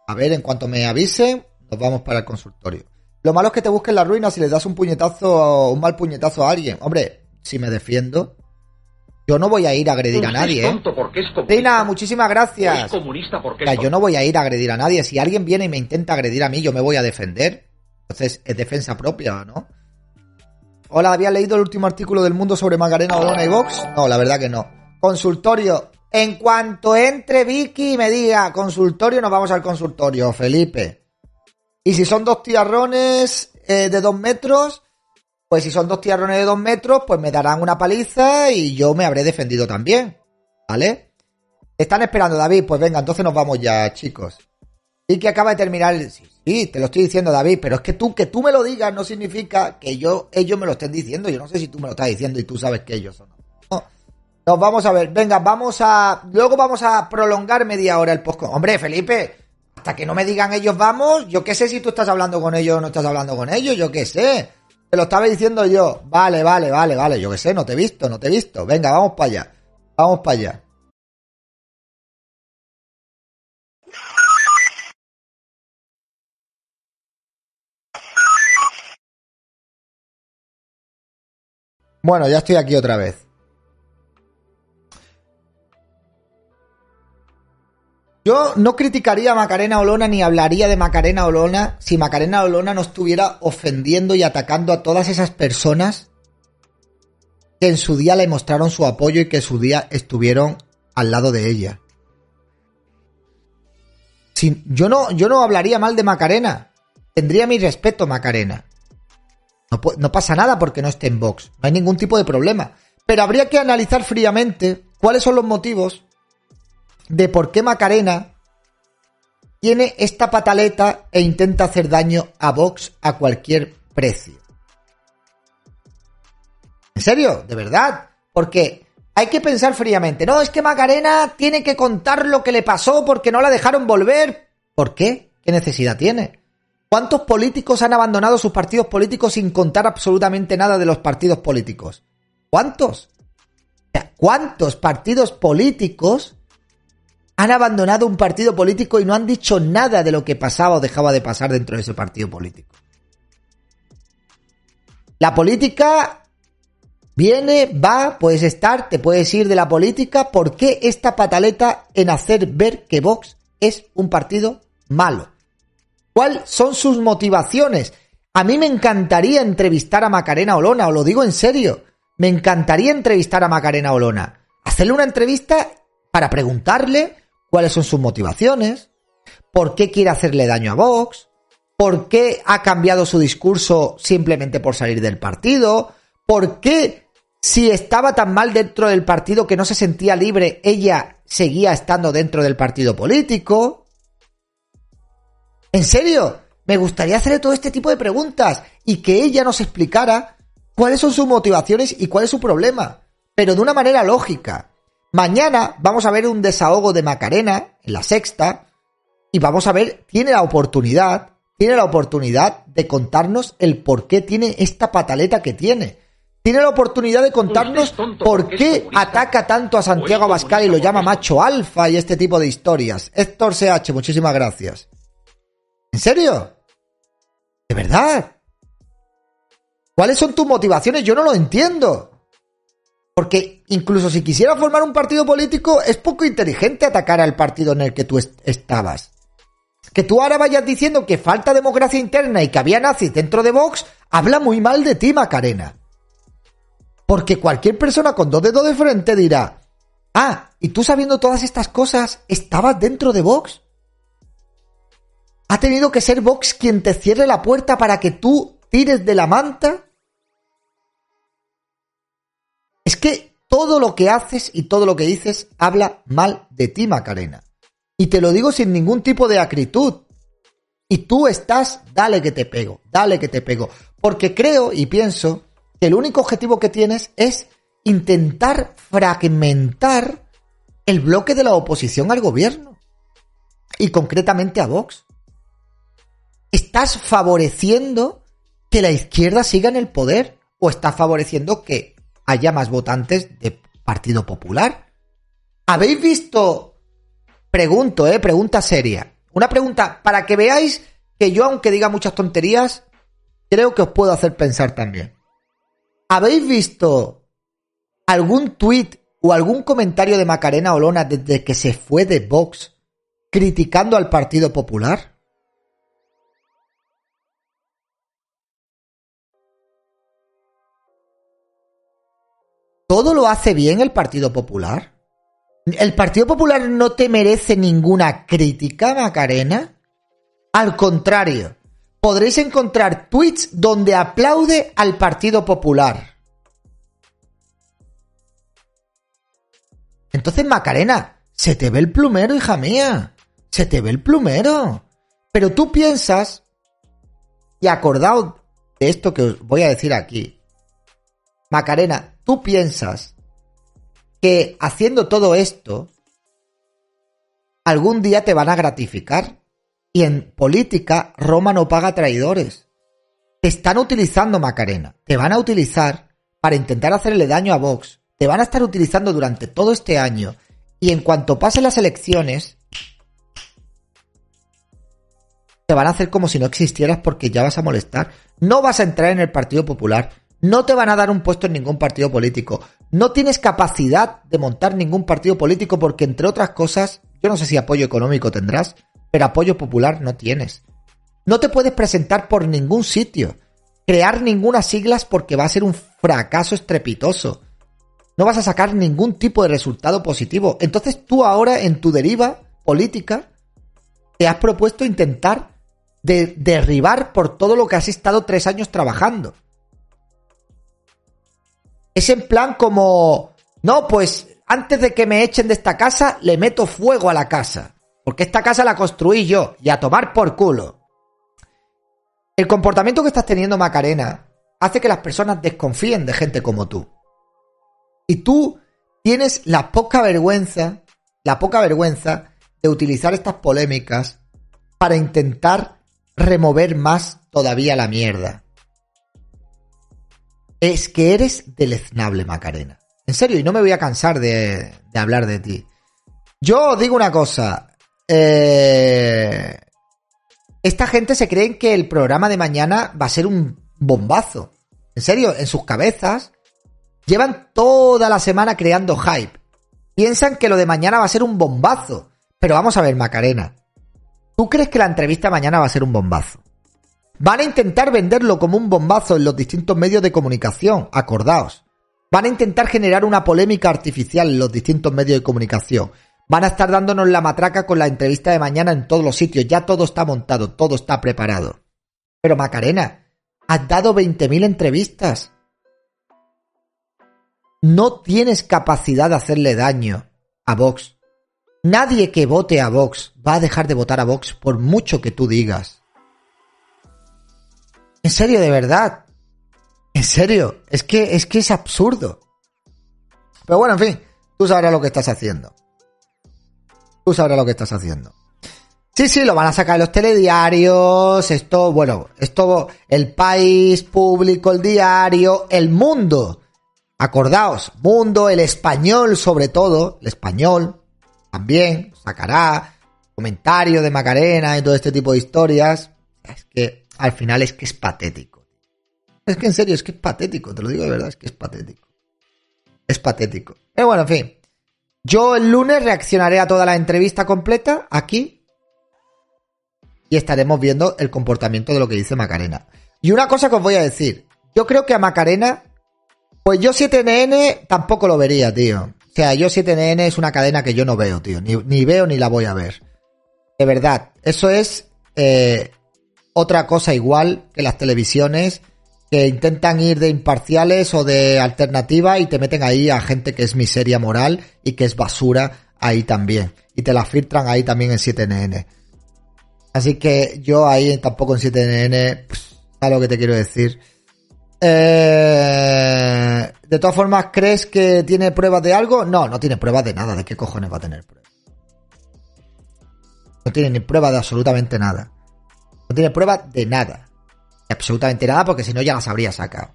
A ver, en cuanto me avisen, nos vamos para el consultorio. Lo malo es que te busquen la ruina si le das un puñetazo, un mal puñetazo a alguien. Hombre, si me defiendo, yo no voy a ir a agredir a nadie, es ¿eh? tonto porque es comunista. Reina, muchísimas o es gracias. comunista porque O sea, es yo tonto. no voy a ir a agredir a nadie. Si alguien viene y me intenta agredir a mí, yo me voy a defender. Entonces, es defensa propia, ¿no? Hola, ¿había leído el último artículo del mundo sobre Macarena Olona y Vox? No, la verdad que no. Consultorio. En cuanto entre Vicky y me diga consultorio, nos vamos al consultorio, Felipe. Y si son dos tiarrones eh, de dos metros, pues si son dos tiarrones de dos metros, pues me darán una paliza y yo me habré defendido también. ¿Vale? Están esperando, David. Pues venga, entonces nos vamos ya, chicos. Y que acaba de terminar. el- Sí, te lo estoy diciendo, David, pero es que tú, que tú me lo digas no significa que yo, ellos me lo estén diciendo. Yo no sé si tú me lo estás diciendo y tú sabes que ellos son. No. Nos vamos a ver. Venga, vamos a. Luego vamos a prolongar media hora el post. Hombre, Felipe, hasta que no me digan ellos vamos, yo qué sé si tú estás hablando con ellos o no estás hablando con ellos, yo qué sé. Te lo estaba diciendo yo. Vale, vale, vale, vale. Yo qué sé, no te he visto, no te he visto. Venga, vamos para allá. Vamos para allá. Bueno, ya estoy aquí otra vez. Yo no criticaría a Macarena Olona ni hablaría de Macarena Olona si Macarena Olona no estuviera ofendiendo y atacando a todas esas personas que en su día le mostraron su apoyo y que en su día estuvieron al lado de ella. Si- yo, no, yo no hablaría mal de Macarena. Tendría mi respeto, Macarena. No, no pasa nada porque no esté en Vox. No hay ningún tipo de problema. Pero habría que analizar fríamente cuáles son los motivos de por qué Macarena tiene esta pataleta e intenta hacer daño a Vox a cualquier precio. ¿En serio? ¿De verdad? Porque hay que pensar fríamente. No, es que Macarena tiene que contar lo que le pasó porque no la dejaron volver. ¿Por qué? ¿Qué necesidad tiene? ¿Cuántos políticos han abandonado sus partidos políticos sin contar absolutamente nada de los partidos políticos? ¿Cuántos? ¿Cuántos partidos políticos han abandonado un partido político y no han dicho nada de lo que pasaba o dejaba de pasar dentro de ese partido político? La política viene, va, puedes estar, te puedes ir de la política. ¿Por qué esta pataleta en hacer ver que Vox es un partido malo? ¿Cuáles son sus motivaciones? A mí me encantaría entrevistar a Macarena Olona, os lo digo en serio. Me encantaría entrevistar a Macarena Olona. Hacerle una entrevista para preguntarle cuáles son sus motivaciones, por qué quiere hacerle daño a Vox, por qué ha cambiado su discurso simplemente por salir del partido, por qué si estaba tan mal dentro del partido que no se sentía libre, ella seguía estando dentro del partido político. En serio, me gustaría hacerle todo este tipo de preguntas y que ella nos explicara cuáles son sus motivaciones y cuál es su problema, pero de una manera lógica. Mañana vamos a ver un desahogo de Macarena en la sexta y vamos a ver, tiene la oportunidad, tiene la oportunidad de contarnos el por qué tiene esta pataleta que tiene. Tiene la oportunidad de contarnos tonto por qué ataca tanto a Santiago Abascal y lo llama macho alfa y este tipo de historias. Héctor CH, muchísimas gracias. ¿En serio? ¿De verdad? ¿Cuáles son tus motivaciones? Yo no lo entiendo. Porque incluso si quisiera formar un partido político, es poco inteligente atacar al partido en el que tú est- estabas. Que tú ahora vayas diciendo que falta democracia interna y que había nazis dentro de Vox, habla muy mal de ti, Macarena. Porque cualquier persona con dos dedos de frente dirá, ah, y tú sabiendo todas estas cosas, ¿estabas dentro de Vox? ¿Ha tenido que ser Vox quien te cierre la puerta para que tú tires de la manta? Es que todo lo que haces y todo lo que dices habla mal de ti, Macarena. Y te lo digo sin ningún tipo de acritud. Y tú estás, dale que te pego, dale que te pego. Porque creo y pienso que el único objetivo que tienes es intentar fragmentar el bloque de la oposición al gobierno. Y concretamente a Vox. ¿Estás favoreciendo que la izquierda siga en el poder? ¿O estás favoreciendo que haya más votantes de Partido Popular? ¿Habéis visto? Pregunto, eh, pregunta seria. Una pregunta para que veáis que yo, aunque diga muchas tonterías, creo que os puedo hacer pensar también. ¿Habéis visto algún tuit o algún comentario de Macarena Olona desde que se fue de Vox criticando al Partido Popular? ¿Todo lo hace bien el Partido Popular? ¿El Partido Popular no te merece ninguna crítica, Macarena? Al contrario, podréis encontrar tweets donde aplaude al Partido Popular. Entonces, Macarena, se te ve el plumero, hija mía. Se te ve el plumero. Pero tú piensas, y acordaos de esto que os voy a decir aquí. Macarena, tú piensas que haciendo todo esto, algún día te van a gratificar. Y en política, Roma no paga traidores. Te están utilizando, Macarena. Te van a utilizar para intentar hacerle daño a Vox. Te van a estar utilizando durante todo este año. Y en cuanto pasen las elecciones, te van a hacer como si no existieras porque ya vas a molestar. No vas a entrar en el Partido Popular. No te van a dar un puesto en ningún partido político. No tienes capacidad de montar ningún partido político porque, entre otras cosas, yo no sé si apoyo económico tendrás, pero apoyo popular no tienes. No te puedes presentar por ningún sitio, crear ninguna siglas porque va a ser un fracaso estrepitoso. No vas a sacar ningún tipo de resultado positivo. Entonces tú ahora en tu deriva política te has propuesto intentar de derribar por todo lo que has estado tres años trabajando. Es en plan como, no, pues antes de que me echen de esta casa, le meto fuego a la casa. Porque esta casa la construí yo y a tomar por culo. El comportamiento que estás teniendo, Macarena, hace que las personas desconfíen de gente como tú. Y tú tienes la poca vergüenza, la poca vergüenza de utilizar estas polémicas para intentar remover más todavía la mierda es que eres deleznable, Macarena. En serio, y no me voy a cansar de, hablar de ti. Yo digo una cosa. Eh, esta gente se cree que el programa de mañana va a ser un bombazo. En serio, en sus cabezas llevan toda la semana creando hype. Piensan que lo de mañana va a ser un bombazo. Pero vamos a ver, Macarena. ¿Tú crees que la entrevista mañana va a ser un bombazo? Van a intentar venderlo como un bombazo en los distintos medios de comunicación, acordaos. Van a intentar generar una polémica artificial en los distintos medios de comunicación. Van a estar dándonos la matraca con la entrevista de mañana en todos los sitios. Ya todo está montado, todo está preparado. Pero Macarena, has dado 20.000 entrevistas. No tienes capacidad de hacerle daño a Vox. Nadie que vote a Vox va a dejar de votar a Vox por mucho que tú digas. En serio, de verdad. En serio, es que es que es absurdo. Pero bueno, en fin, tú sabrás lo que estás haciendo. Tú sabrás lo que estás haciendo. Sí, sí, lo van a sacar en los telediarios, esto, bueno, esto, el país público, el diario, el mundo. Acordaos, mundo, el español sobre todo, el español también sacará comentario de Macarena y todo este tipo de historias. Es que al final es que es patético. Es que en serio, es que es patético, te lo digo de verdad, es que es patético. Es patético. Pero bueno, en fin. Yo el lunes reaccionaré a toda la entrevista completa aquí y estaremos viendo el comportamiento de lo que dice Macarena. Y una cosa que os voy a decir, yo creo que a Macarena, pues yo 7NN tampoco lo vería, tío. O sea, yo 7NN es una cadena que yo no veo, tío. Ni, ni veo ni la voy a ver. De verdad, eso es eh, otra cosa igual que las televisiones que intentan ir de imparciales o de alternativa y te meten ahí a gente que es miseria moral y que es basura ahí también. Y te la filtran ahí también en 7NN. Así que yo ahí tampoco en 7NN, pues, ¿sabes lo que te quiero decir? Eh, de todas formas, ¿crees que tiene pruebas de algo? No, no tiene pruebas de nada. ¿De qué cojones va a tener pruebas? No tiene ni pruebas de absolutamente nada. No tiene pruebas de nada. absolutamente nada, porque si no ya las habría sacado.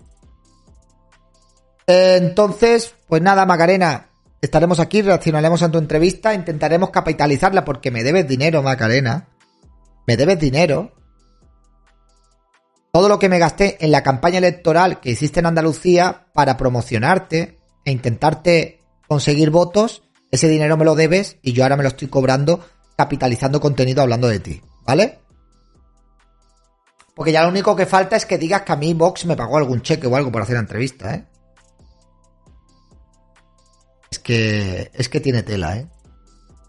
Entonces, pues nada, Macarena. Estaremos aquí, reaccionaremos a tu entrevista, intentaremos capitalizarla porque me debes dinero, Macarena. Me debes dinero. Todo lo que me gasté en la campaña electoral que hiciste en Andalucía para promocionarte e intentarte conseguir votos, ese dinero me lo debes y yo ahora me lo estoy cobrando capitalizando contenido hablando de ti, ¿vale? Porque ya lo único que falta es que digas que a mí Vox me pagó algún cheque o algo por hacer la entrevista, ¿eh? Es que. Es que tiene tela, ¿eh?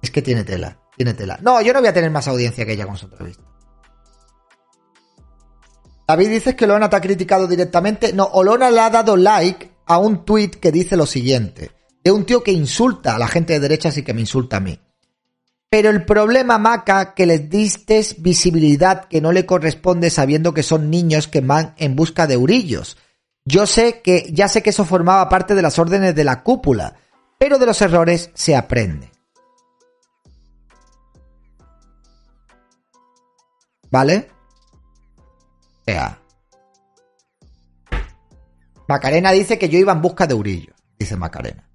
Es que tiene tela. Tiene tela. No, yo no voy a tener más audiencia que ella con su entrevista. David dices que Olona te ha criticado directamente. No, Olona le ha dado like a un tweet que dice lo siguiente. De un tío que insulta a la gente de derechas y que me insulta a mí. Pero el problema, Maca, que les distes visibilidad que no le corresponde sabiendo que son niños que van en busca de urillos. Yo sé que, ya sé que eso formaba parte de las órdenes de la cúpula, pero de los errores se aprende. ¿Vale? O sea. Macarena dice que yo iba en busca de urillos, dice Macarena.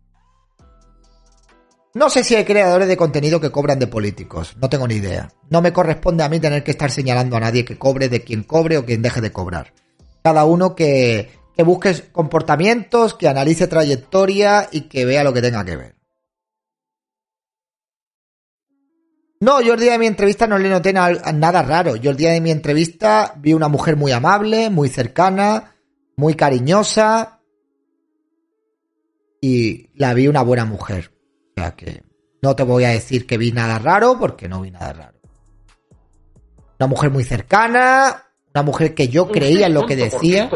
No sé si hay creadores de contenido que cobran de políticos, no tengo ni idea. No me corresponde a mí tener que estar señalando a nadie que cobre de quien cobre o quien deje de cobrar. Cada uno que, que busque comportamientos, que analice trayectoria y que vea lo que tenga que ver. No, yo el día de mi entrevista no le noté nada raro. Yo el día de mi entrevista vi una mujer muy amable, muy cercana, muy cariñosa y la vi una buena mujer sea que no te voy a decir que vi nada raro porque no vi nada raro. Una mujer muy cercana, una mujer que yo creía en lo que decía,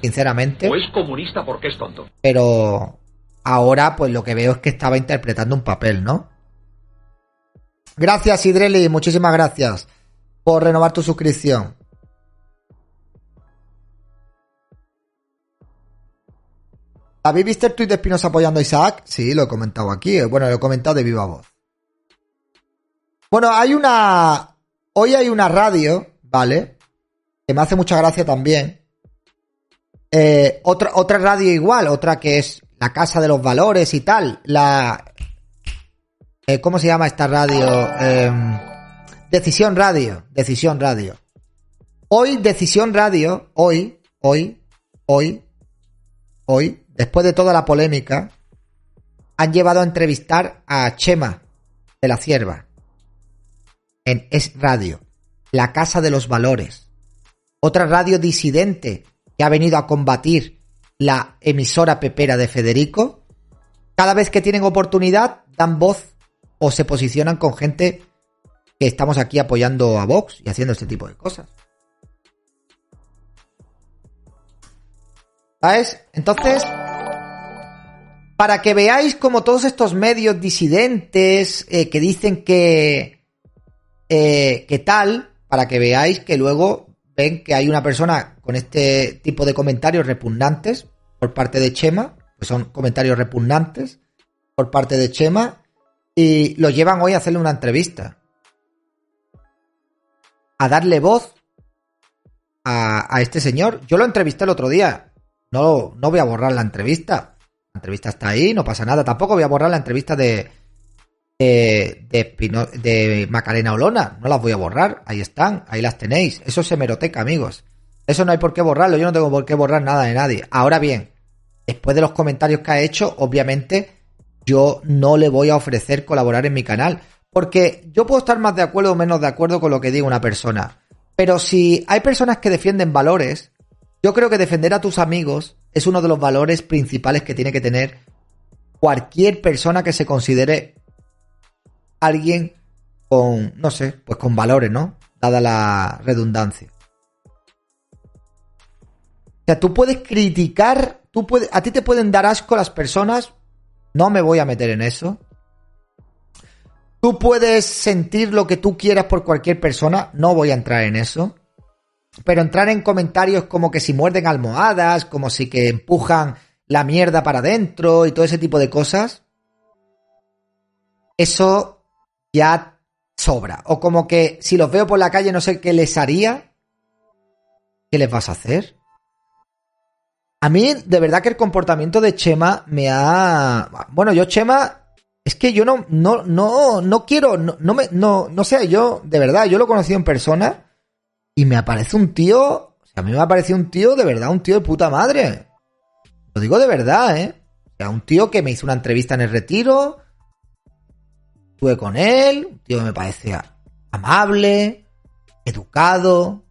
sinceramente. O es comunista porque es tonto. Pero ahora pues lo que veo es que estaba interpretando un papel, ¿no? Gracias Idreli, muchísimas gracias por renovar tu suscripción. ¿Habéis visto el tuit de Espinosa apoyando a Isaac? Sí, lo he comentado aquí. Eh, bueno, lo he comentado de viva voz. Bueno, hay una. Hoy hay una radio, ¿vale? Que me hace mucha gracia también. Eh, otra, otra radio igual, otra que es la Casa de los Valores y tal. La. Eh, ¿Cómo se llama esta radio? Em, Decisión Radio. Decisión Radio. Hoy, Decisión Radio, hoy, hoy, hoy, hoy, después de toda la polémica, han llevado a entrevistar a Chema de la Cierva en Es Radio, la Casa de los Valores, otra radio disidente que ha venido a combatir la emisora pepera de Federico. Cada vez que tienen oportunidad, dan voz o se posicionan con gente que estamos aquí apoyando a Vox y haciendo este tipo de cosas. ¿Sabes? Entonces, para que veáis como todos estos medios disidentes eh, que dicen que, eh, que tal, para que veáis que luego ven que hay una persona con este tipo de comentarios repugnantes por parte de Chema, que son comentarios repugnantes por parte de Chema, y lo llevan hoy a hacerle una entrevista. A darle voz a, a este señor. Yo lo entrevisté el otro día. No, no voy a borrar la entrevista entrevista está ahí, no pasa nada. Tampoco voy a borrar la entrevista de, de, de, Macarena Olona. No las voy a borrar. Ahí están, ahí las tenéis. Eso es hemeroteca, amigos. Eso no hay por qué borrarlo. Yo no tengo por qué borrar nada de nadie. Ahora bien, después de los comentarios que ha hecho, obviamente yo no le voy a ofrecer colaborar en mi canal. Porque yo puedo estar más de acuerdo o menos de acuerdo con lo que diga una persona. Pero si hay personas que defienden valores, yo creo que defender a tus amigos es uno de los valores principales que tiene que tener cualquier persona que se considere alguien con, no sé, pues con valores, ¿no? dada la redundancia. O sea, tú puedes criticar, tú puedes, a ti te pueden dar asco las personas, no me voy a meter en eso. Tú puedes sentir lo que tú quieras por cualquier persona, no voy a entrar en eso. Pero entrar en comentarios como que si muerden almohadas, como si que empujan la mierda para adentro y todo ese tipo de cosas, eso ya sobra. O como que si los veo por la calle no sé qué les haría, ¿qué les vas a hacer? A mí, de verdad que el comportamiento de Chema me ha... Bueno, yo Chema... Es que yo no, no, no, no quiero, no, no me, no, no sé, yo, de verdad, yo lo he conocido en persona y me aparece un tío, o sea, a mí me aparece un tío, de verdad, un tío de puta madre. Lo digo de verdad, ¿eh? O sea, un tío que me hizo una entrevista en el retiro, estuve con él, un tío que me parecía amable, educado.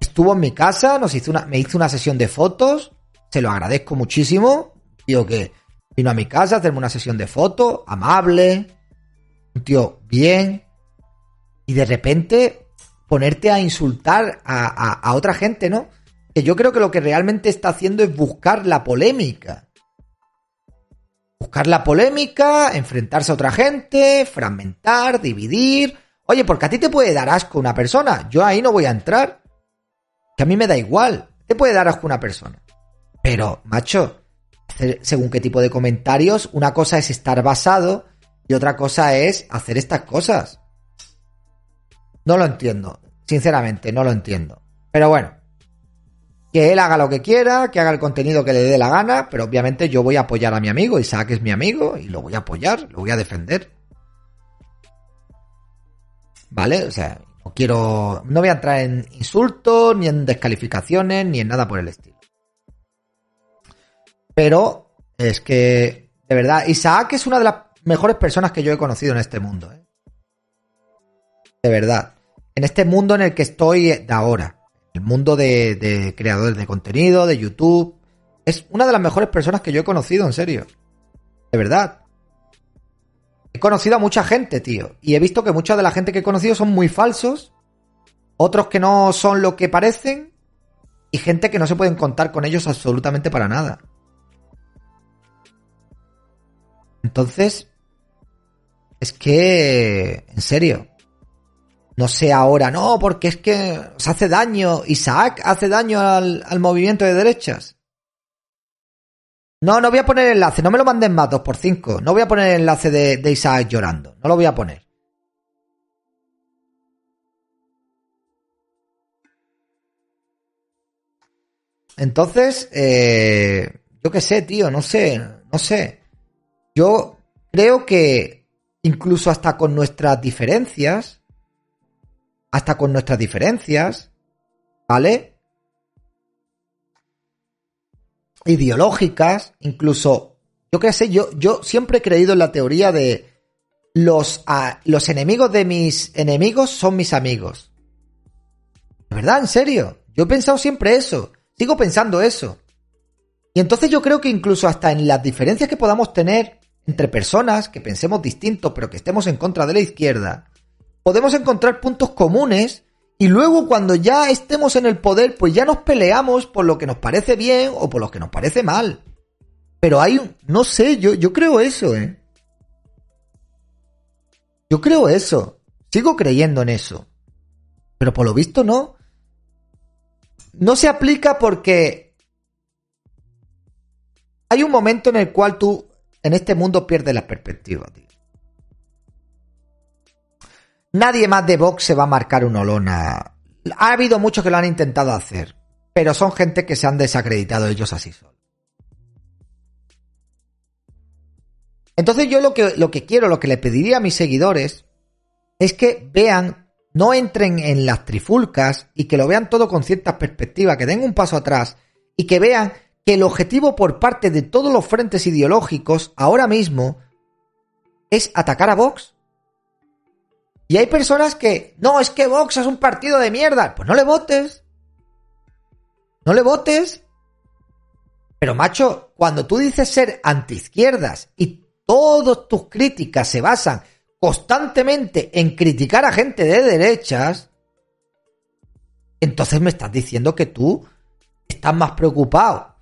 Estuvo en mi casa, nos hizo una, me hizo una sesión de fotos, se lo agradezco muchísimo. Tío que vino a mi casa a hacerme una sesión de fotos, amable, un tío bien. Y de repente ponerte a insultar a, a otra gente, ¿no? Que yo creo que lo que realmente está haciendo es buscar la polémica buscar la polémica, enfrentarse a otra gente, fragmentar, dividir. Oye, porque a ti te puede dar asco una persona. Yo ahí no voy a entrar. Que a mí me da igual. Te puede dar asco una persona. Pero, macho, según qué tipo de comentarios, una cosa es estar basado y otra cosa es hacer estas cosas. No lo entiendo. Sinceramente, no lo entiendo. Pero bueno, que él haga lo que quiera, que haga el contenido que le dé la gana, pero obviamente yo voy a apoyar a mi amigo, Isaac es mi amigo y lo voy a apoyar, lo voy a defender. ¿Vale? O sea, no quiero, no voy a entrar en insultos, ni en descalificaciones, ni en nada por el estilo. Pero es que, de verdad, Isaac es una de las mejores personas que yo he conocido en este mundo. ¿eh? De verdad. En este mundo en el que estoy de ahora el mundo de, creadores de contenido, de YouTube. Es una de las mejores personas que yo he conocido, en serio. De verdad. He conocido a mucha gente, tío. Y he visto que mucha de la gente que he conocido son muy falsos. Otros que no son lo que parecen. Y gente que no se pueden contar con ellos absolutamente para nada. Entonces, es que, en serio, no sé ahora, no, porque es que se hace daño, Isaac hace daño al, movimiento de derechas. No, no voy a poner enlace, no me lo manden más, 2 por 5 No voy a poner el enlace de, Isaac llorando, no lo voy a poner. Entonces, eh, yo qué sé, tío, no sé, no sé. Yo creo que incluso hasta con nuestras diferencias, hasta con nuestras diferencias, ¿vale? Ideológicas, incluso, yo qué sé, yo, yo siempre he creído en la teoría de los, los enemigos de mis enemigos son mis amigos. ¿De verdad? ¿En serio? Yo he pensado siempre eso. Sigo pensando eso. Y entonces yo creo que incluso hasta en las diferencias que podamos tener entre personas que pensemos distintos pero que estemos en contra de la izquierda, podemos encontrar puntos comunes y luego cuando ya estemos en el poder, pues ya nos peleamos por lo que nos parece bien o por lo que nos parece mal. Pero hay un, no sé, yo, yo creo eso, ¿eh? Yo creo eso. Sigo creyendo en eso. Pero por lo visto no. No se aplica porque hay un momento en el cual tú en este mundo pierdes la perspectiva, tío. Nadie más de Vox se va a marcar una olona. Ha habido muchos que lo han intentado hacer, pero son gente que se han desacreditado ellos así solos. Entonces yo lo que, lo que quiero, lo que le pediría a mis seguidores, es que vean, no entren en las trifulcas y que lo vean todo con cierta perspectiva, que den un paso atrás y que vean que el objetivo por parte de todos los frentes ideológicos ahora mismo es atacar a Vox y hay personas que, no, es que Vox es un partido de mierda. Pues no le votes. No le votes. Pero macho, cuando tú dices ser antiizquierdas y todas tus críticas se basan constantemente en criticar a gente de derechas, entonces me estás diciendo que tú estás más preocupado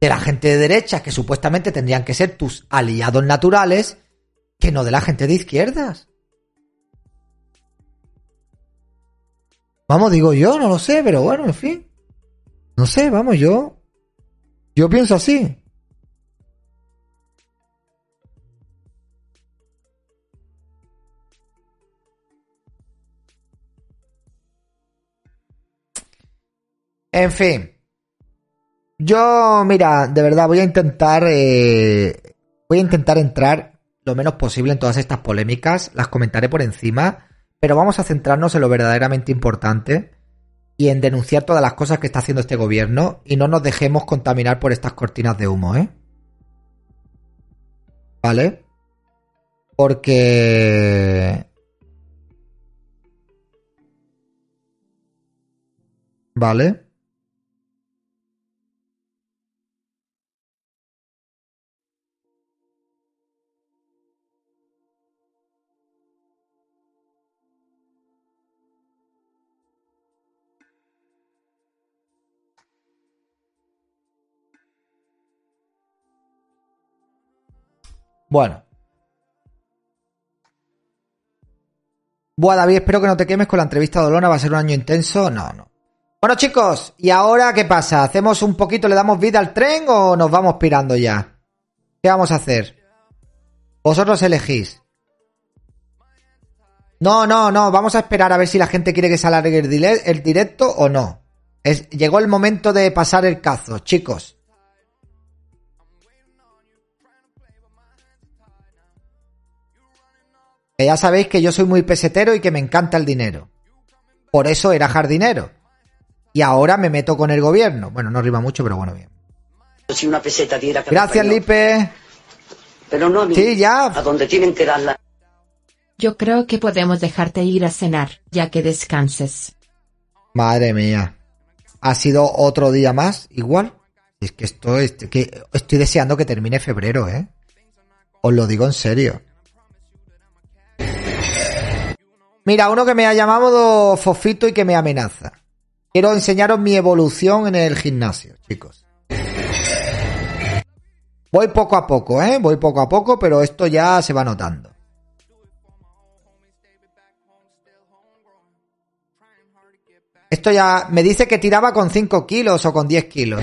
de la gente de derechas, que supuestamente tendrían que ser tus aliados naturales, que no de la gente de izquierdas. Vamos, digo yo, no lo sé, pero bueno, en fin. No sé, vamos, yo. Yo pienso así. En fin. Yo, mira, de verdad voy a intentar. eh, voy a intentar entrar lo menos posible en todas estas polémicas. Las comentaré por encima. Pero vamos a centrarnos en lo verdaderamente importante y en denunciar todas las cosas que está haciendo este gobierno y no nos dejemos contaminar por estas cortinas de humo, ¿eh? ¿Vale? Porque... ¿Vale? Bueno. Buah, David, espero que no te quemes con la entrevista de Olona. ¿Va a ser un año intenso? No, no. Bueno, chicos, ¿y ahora qué pasa? ¿Hacemos un poquito, le damos vida al tren o nos vamos pirando ya? ¿Qué vamos a hacer? Vosotros elegís. No, no, no. Vamos a esperar a ver si la gente quiere que se alargue el, directo o no. Es, llegó el momento de pasar el cazo, chicos. Que ya sabéis que yo soy muy pesetero y que me encanta el dinero. Por eso era jardinero. Y ahora me meto con el gobierno. Bueno, no rima mucho, pero bueno, bien. Si una peseta diera cada Gracias. Lipe. Pero no a mí. Sí, ya. A donde tienen que darla. Yo creo que podemos dejarte ir a cenar, ya que descanses. Madre mía. Ha sido otro día más, igual. Es que esto es que estoy deseando que termine febrero, ¿eh? Os lo digo en serio. Mira, uno que me ha llamado Fofito y que me amenaza. Quiero enseñaros mi evolución en el gimnasio, chicos. Voy poco a poco, ¿eh? Voy poco a poco, pero esto ya se va notando. Esto ya me dice que tiraba con 5 kilos o con 10 kilos.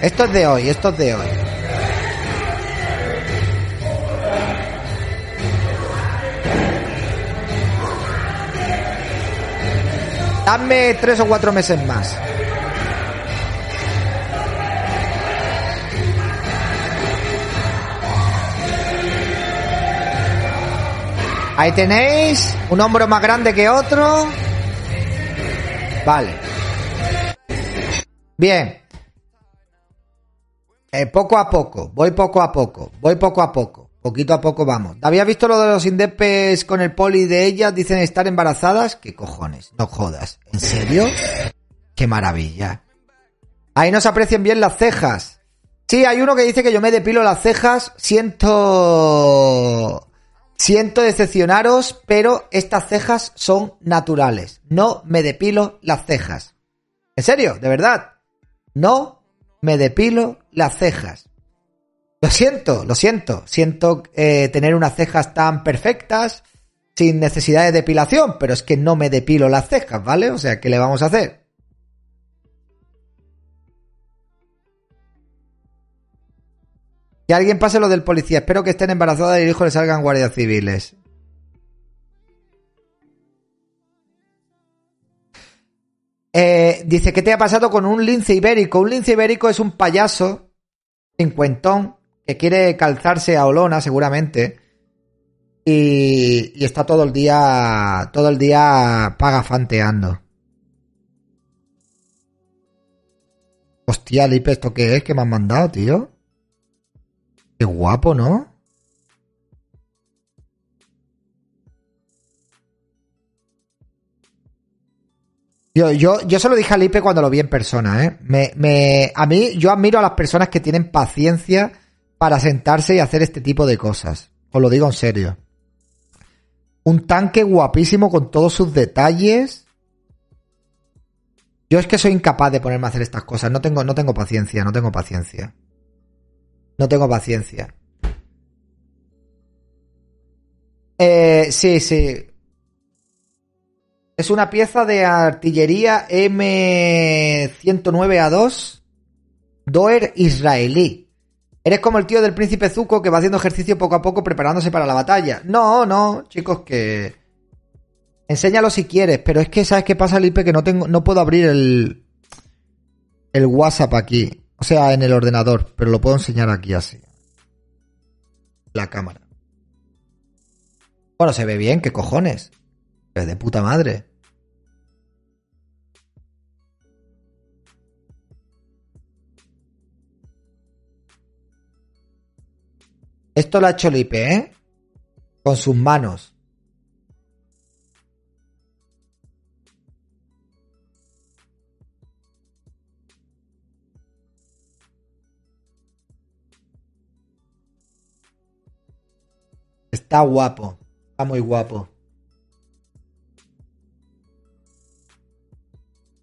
Esto es de hoy, esto es de hoy. Dame tres o cuatro meses más. Ahí tenéis, un hombro más grande que otro. Vale. Bien. Eh, poco a poco, voy poco a poco, voy poco a poco, poquito a poco vamos. ¿Habías visto lo de los indepes con el poli de ellas? Dicen estar embarazadas. ¿Qué cojones? No jodas. ¿En serio? Qué maravilla. Ahí no se aprecian bien las cejas. Sí, hay uno que dice que yo me depilo las cejas. Siento... Siento decepcionaros, pero estas cejas son naturales. No me depilo las cejas. ¿En serio? ¿De verdad? No me depilo las cejas. Lo siento, lo siento. Siento eh, tener unas cejas tan perfectas, sin necesidad de depilación, pero es que no me depilo las cejas, ¿vale? O sea, ¿qué le vamos a hacer? Que alguien pase lo del policía. Espero que estén embarazadas y el hijo le salgan guardias civiles. Eh, dice, ¿qué te ha pasado con un lince ibérico? Un lince ibérico es un payaso cincuentón que quiere calzarse a Olona, seguramente. Y, está todo el día, todo el día pagafanteando. Hostia, Lipe, ¿esto qué es? ¿Qué me han mandado, tío? Qué guapo, ¿no? Yo, yo, yo se lo dije a Lipe cuando lo vi en persona, ¿eh? Me, me, a mí, yo admiro a las personas que tienen paciencia para sentarse y hacer este tipo de cosas. Os lo digo en serio. Un tanque guapísimo con todos sus detalles. Yo es que soy incapaz de ponerme a hacer estas cosas. No tengo, no tengo paciencia, no tengo paciencia. No tengo paciencia. Eh, sí, sí. Es una pieza de artillería M109A2 Doer israelí. Eres como el tío del príncipe Zuko que va haciendo ejercicio poco a poco preparándose para la batalla. No, no, chicos, que... Enséñalo si quieres, pero es que sabes qué pasa, Lipe, que no tengo, no puedo abrir el, el WhatsApp aquí. O sea, en el ordenador, pero lo puedo enseñar aquí así. La cámara. Bueno, se ve bien, qué cojones. Es de puta madre. Esto lo ha hecho Lipe, ¿eh? Con sus manos. Está guapo. Está muy guapo.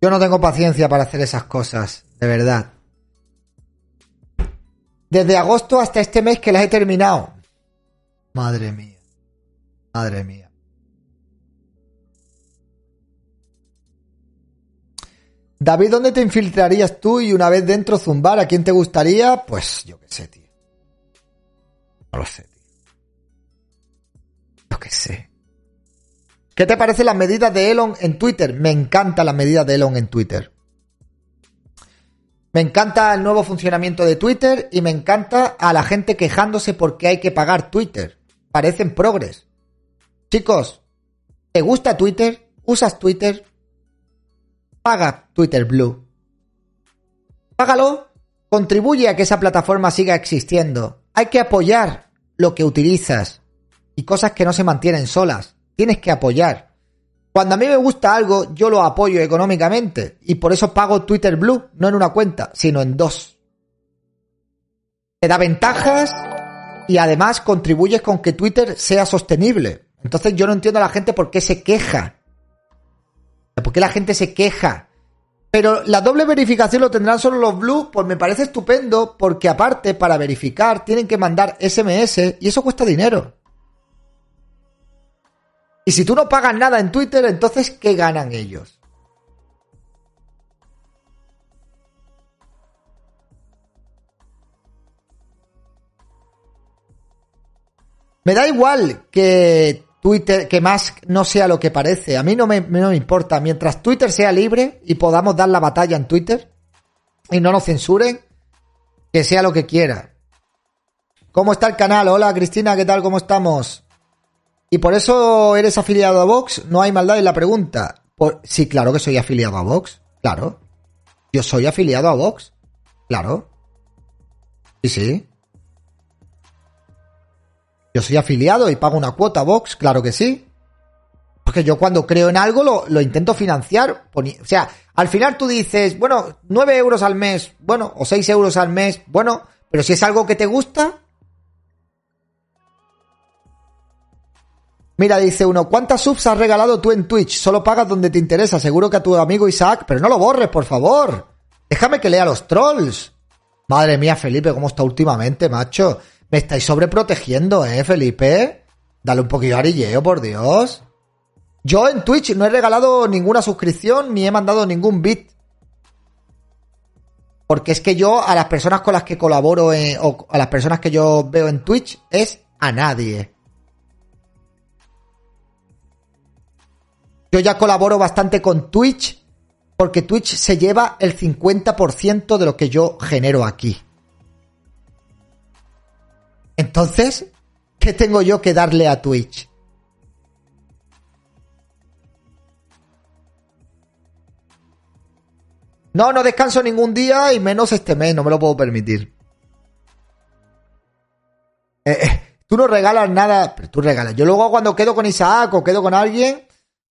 Yo no tengo paciencia para hacer esas cosas, de verdad. Desde agosto hasta este mes que las he terminado. Madre mía. Madre mía. David, ¿dónde te infiltrarías tú y una vez dentro zumbar? ¿A quién te gustaría? Pues yo qué sé, tío. No lo sé, tío. Yo qué sé. ¿Qué te parecen las medidas de Elon en Twitter? Me encantan las medidas de Elon en Twitter. Me encanta el nuevo funcionamiento de Twitter y me encanta a la gente quejándose porque hay que pagar Twitter. Parecen progres. Chicos, ¿te gusta Twitter? ¿Usas Twitter? Paga Twitter Blue. Págalo. Contribuye a que esa plataforma siga existiendo. Hay que apoyar lo que utilizas y cosas que no se mantienen solas. Tienes que apoyar. Cuando a mí me gusta algo, yo lo apoyo económicamente y por eso pago Twitter Blue, no en una cuenta, sino en dos. Te da ventajas y además contribuyes con que Twitter sea sostenible. Entonces yo no entiendo a la gente por qué se queja. ¿Por qué la gente se queja? Pero la doble verificación lo tendrán solo los Blue, pues me parece estupendo porque aparte para verificar tienen que mandar SMS y eso cuesta dinero. Y si tú no pagas nada en Twitter, entonces ¿qué ganan ellos? Me da igual que Twitter, que más no sea lo que parece. A mí no me, no me importa. Mientras Twitter sea libre y podamos dar la batalla en Twitter y no nos censuren, que sea lo que quiera. ¿Cómo está el canal? Hola Cristina, ¿qué tal? ¿Cómo estamos? Y por eso eres afiliado a Vox, no hay maldad en la pregunta. Sí, claro que soy afiliado a Vox, claro. Yo soy afiliado a Vox, claro. Sí, sí. Yo soy afiliado y pago una cuota a Vox, claro que sí. Porque yo cuando creo en algo lo, lo intento financiar. O sea, al final tú dices, bueno, 9 euros al mes, bueno, o 6 euros al mes, bueno, pero si es algo que te gusta, Mira, dice uno, ¿cuántas subs has regalado tú en Twitch? Solo pagas donde te interesa, seguro que a tu amigo Isaac, pero no lo borres, por favor. Déjame que lea los trolls. Madre mía, Felipe, ¿cómo está últimamente, macho? Me estáis sobreprotegiendo, ¿eh, Felipe? Dale un poquillo a arilleo, por Dios. Yo en Twitch no he regalado ninguna suscripción ni he mandado ningún bit. Porque es que yo a las personas con las que colaboro o a las personas que yo veo en Twitch es a nadie. Yo ya colaboro bastante con Twitch porque Twitch se lleva el 50% de lo que yo genero aquí. Entonces, ¿qué tengo yo que darle a Twitch? No, no descanso ningún día y menos este mes, no me lo puedo permitir. Eh, eh, tú no regalas nada, pero tú regalas. Yo luego cuando quedo con Isaac o quedo con alguien,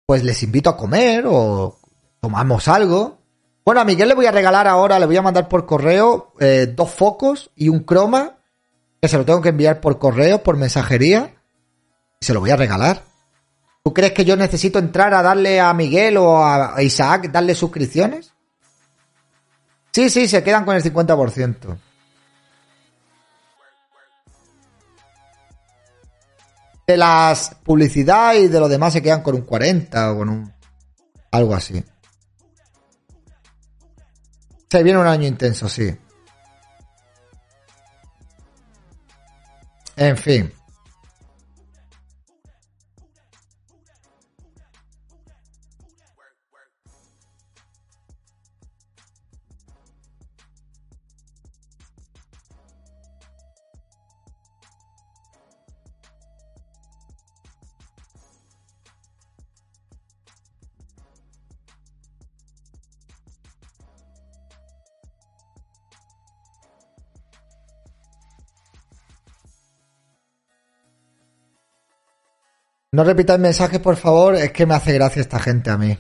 pues les invito a comer o tomamos algo. Bueno, a Miguel le voy a regalar ahora, le voy a mandar por correo eh, dos focos y un croma Que se lo tengo que enviar por correo, por mensajería. Y se lo voy a regalar. ¿Tú crees que yo necesito entrar a darle a Miguel o a Isaac, darle suscripciones? Sí, sí, se quedan con el 50%. De las publicidad y de lo demás se quedan con un 40 o con un... algo así. Se viene un año intenso, sí. En fin. No repitáis mensajes, por favor, es que me hace gracia esta gente a mí.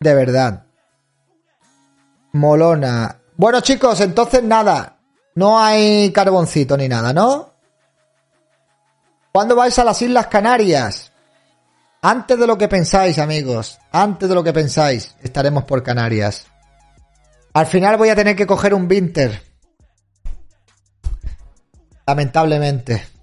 De verdad. Molona. Bueno, chicos, entonces nada. No hay carboncito ni nada, ¿no? ¿Cuándo vais a las Islas Canarias? Antes de lo que pensáis, amigos. Antes de lo que pensáis, estaremos por Canarias. Al final voy a tener que coger un Winter. Lamentablemente.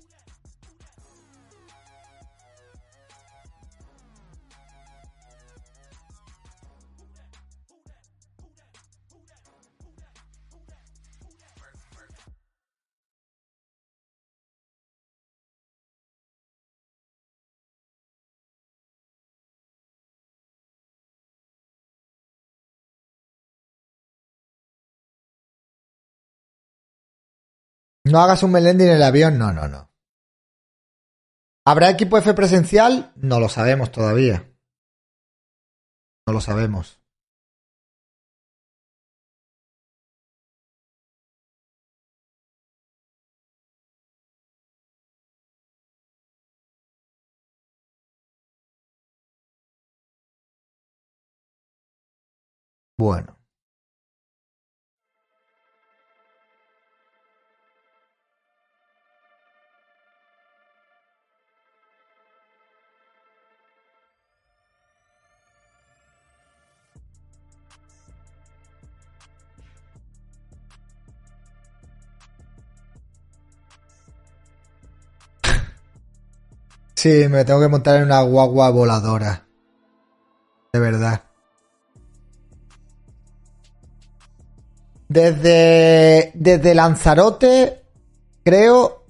No hagas un Melendi en el avión, no, no, no. ¿Habrá equipo F presencial? No lo sabemos todavía. No lo sabemos. Bueno. Sí, me tengo que montar en una guagua voladora. De verdad. Desde, desde Lanzarote, creo,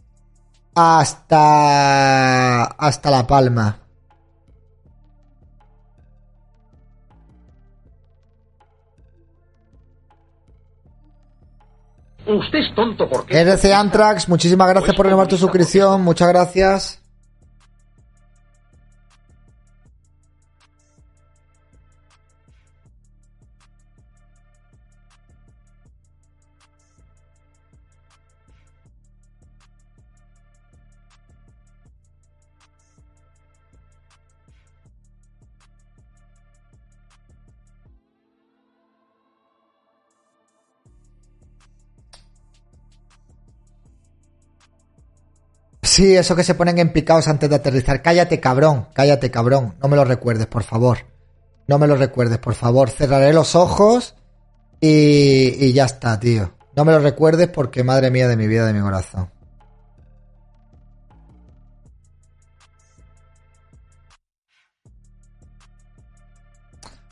hasta, hasta La Palma. Usted es tonto porque... RC Antrax, muchísimas gracias por renovar tu suscripción. Muchas gracias. Sí, eso que se ponen en picados antes de aterrizar. Cállate, cabrón. Cállate, cabrón. No me lo recuerdes, por favor. No me lo recuerdes, por favor. Cerraré los ojos y, y ya está, tío. No me lo recuerdes porque madre mía de mi vida, de mi corazón.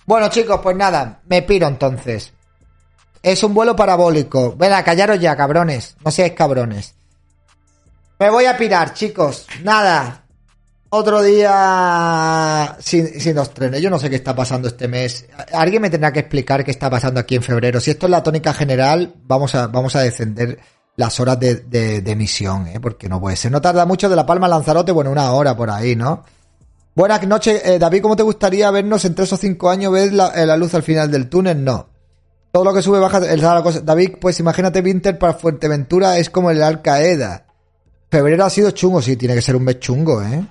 Bueno, chicos, pues nada, me piro entonces. Es un vuelo parabólico. Venga, callaros ya, cabrones. No seáis cabrones. Me voy a pirar, chicos. Nada. Otro día sin, los trenes. Yo no sé qué está pasando este mes. Alguien me tendrá que explicar qué está pasando aquí en febrero. Si esto es la tónica general, vamos a, vamos a descender las horas de, emisión, ¿eh? porque no puede ser. No tarda mucho de La Palma a Lanzarote, bueno, una hora por ahí, ¿no? Buenas noches, eh, David, ¿cómo te gustaría vernos en tres o cinco años? ¿Ves la, eh, la luz al final del túnel? No. Todo lo que sube baja el David, pues imagínate Winter para Fuerteventura es como el Al Qaeda. Febrero ha sido chungo, sí, tiene que ser un mes chungo, ¿eh?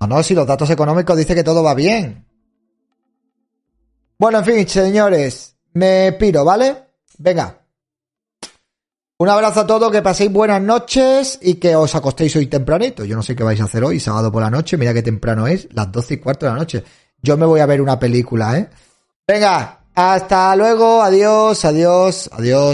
No, no, si los datos económicos dicen que todo va bien. Bueno, en fin, señores, me piro, ¿vale? Venga. Un abrazo a todos, que paséis buenas noches y que os acostéis hoy tempranito. Yo no sé qué vais a hacer hoy, sábado por la noche. Mira qué temprano es, las doce y cuarto de la noche. Yo me voy a ver una película, ¿eh? Venga, hasta luego, adiós, adiós, adiós.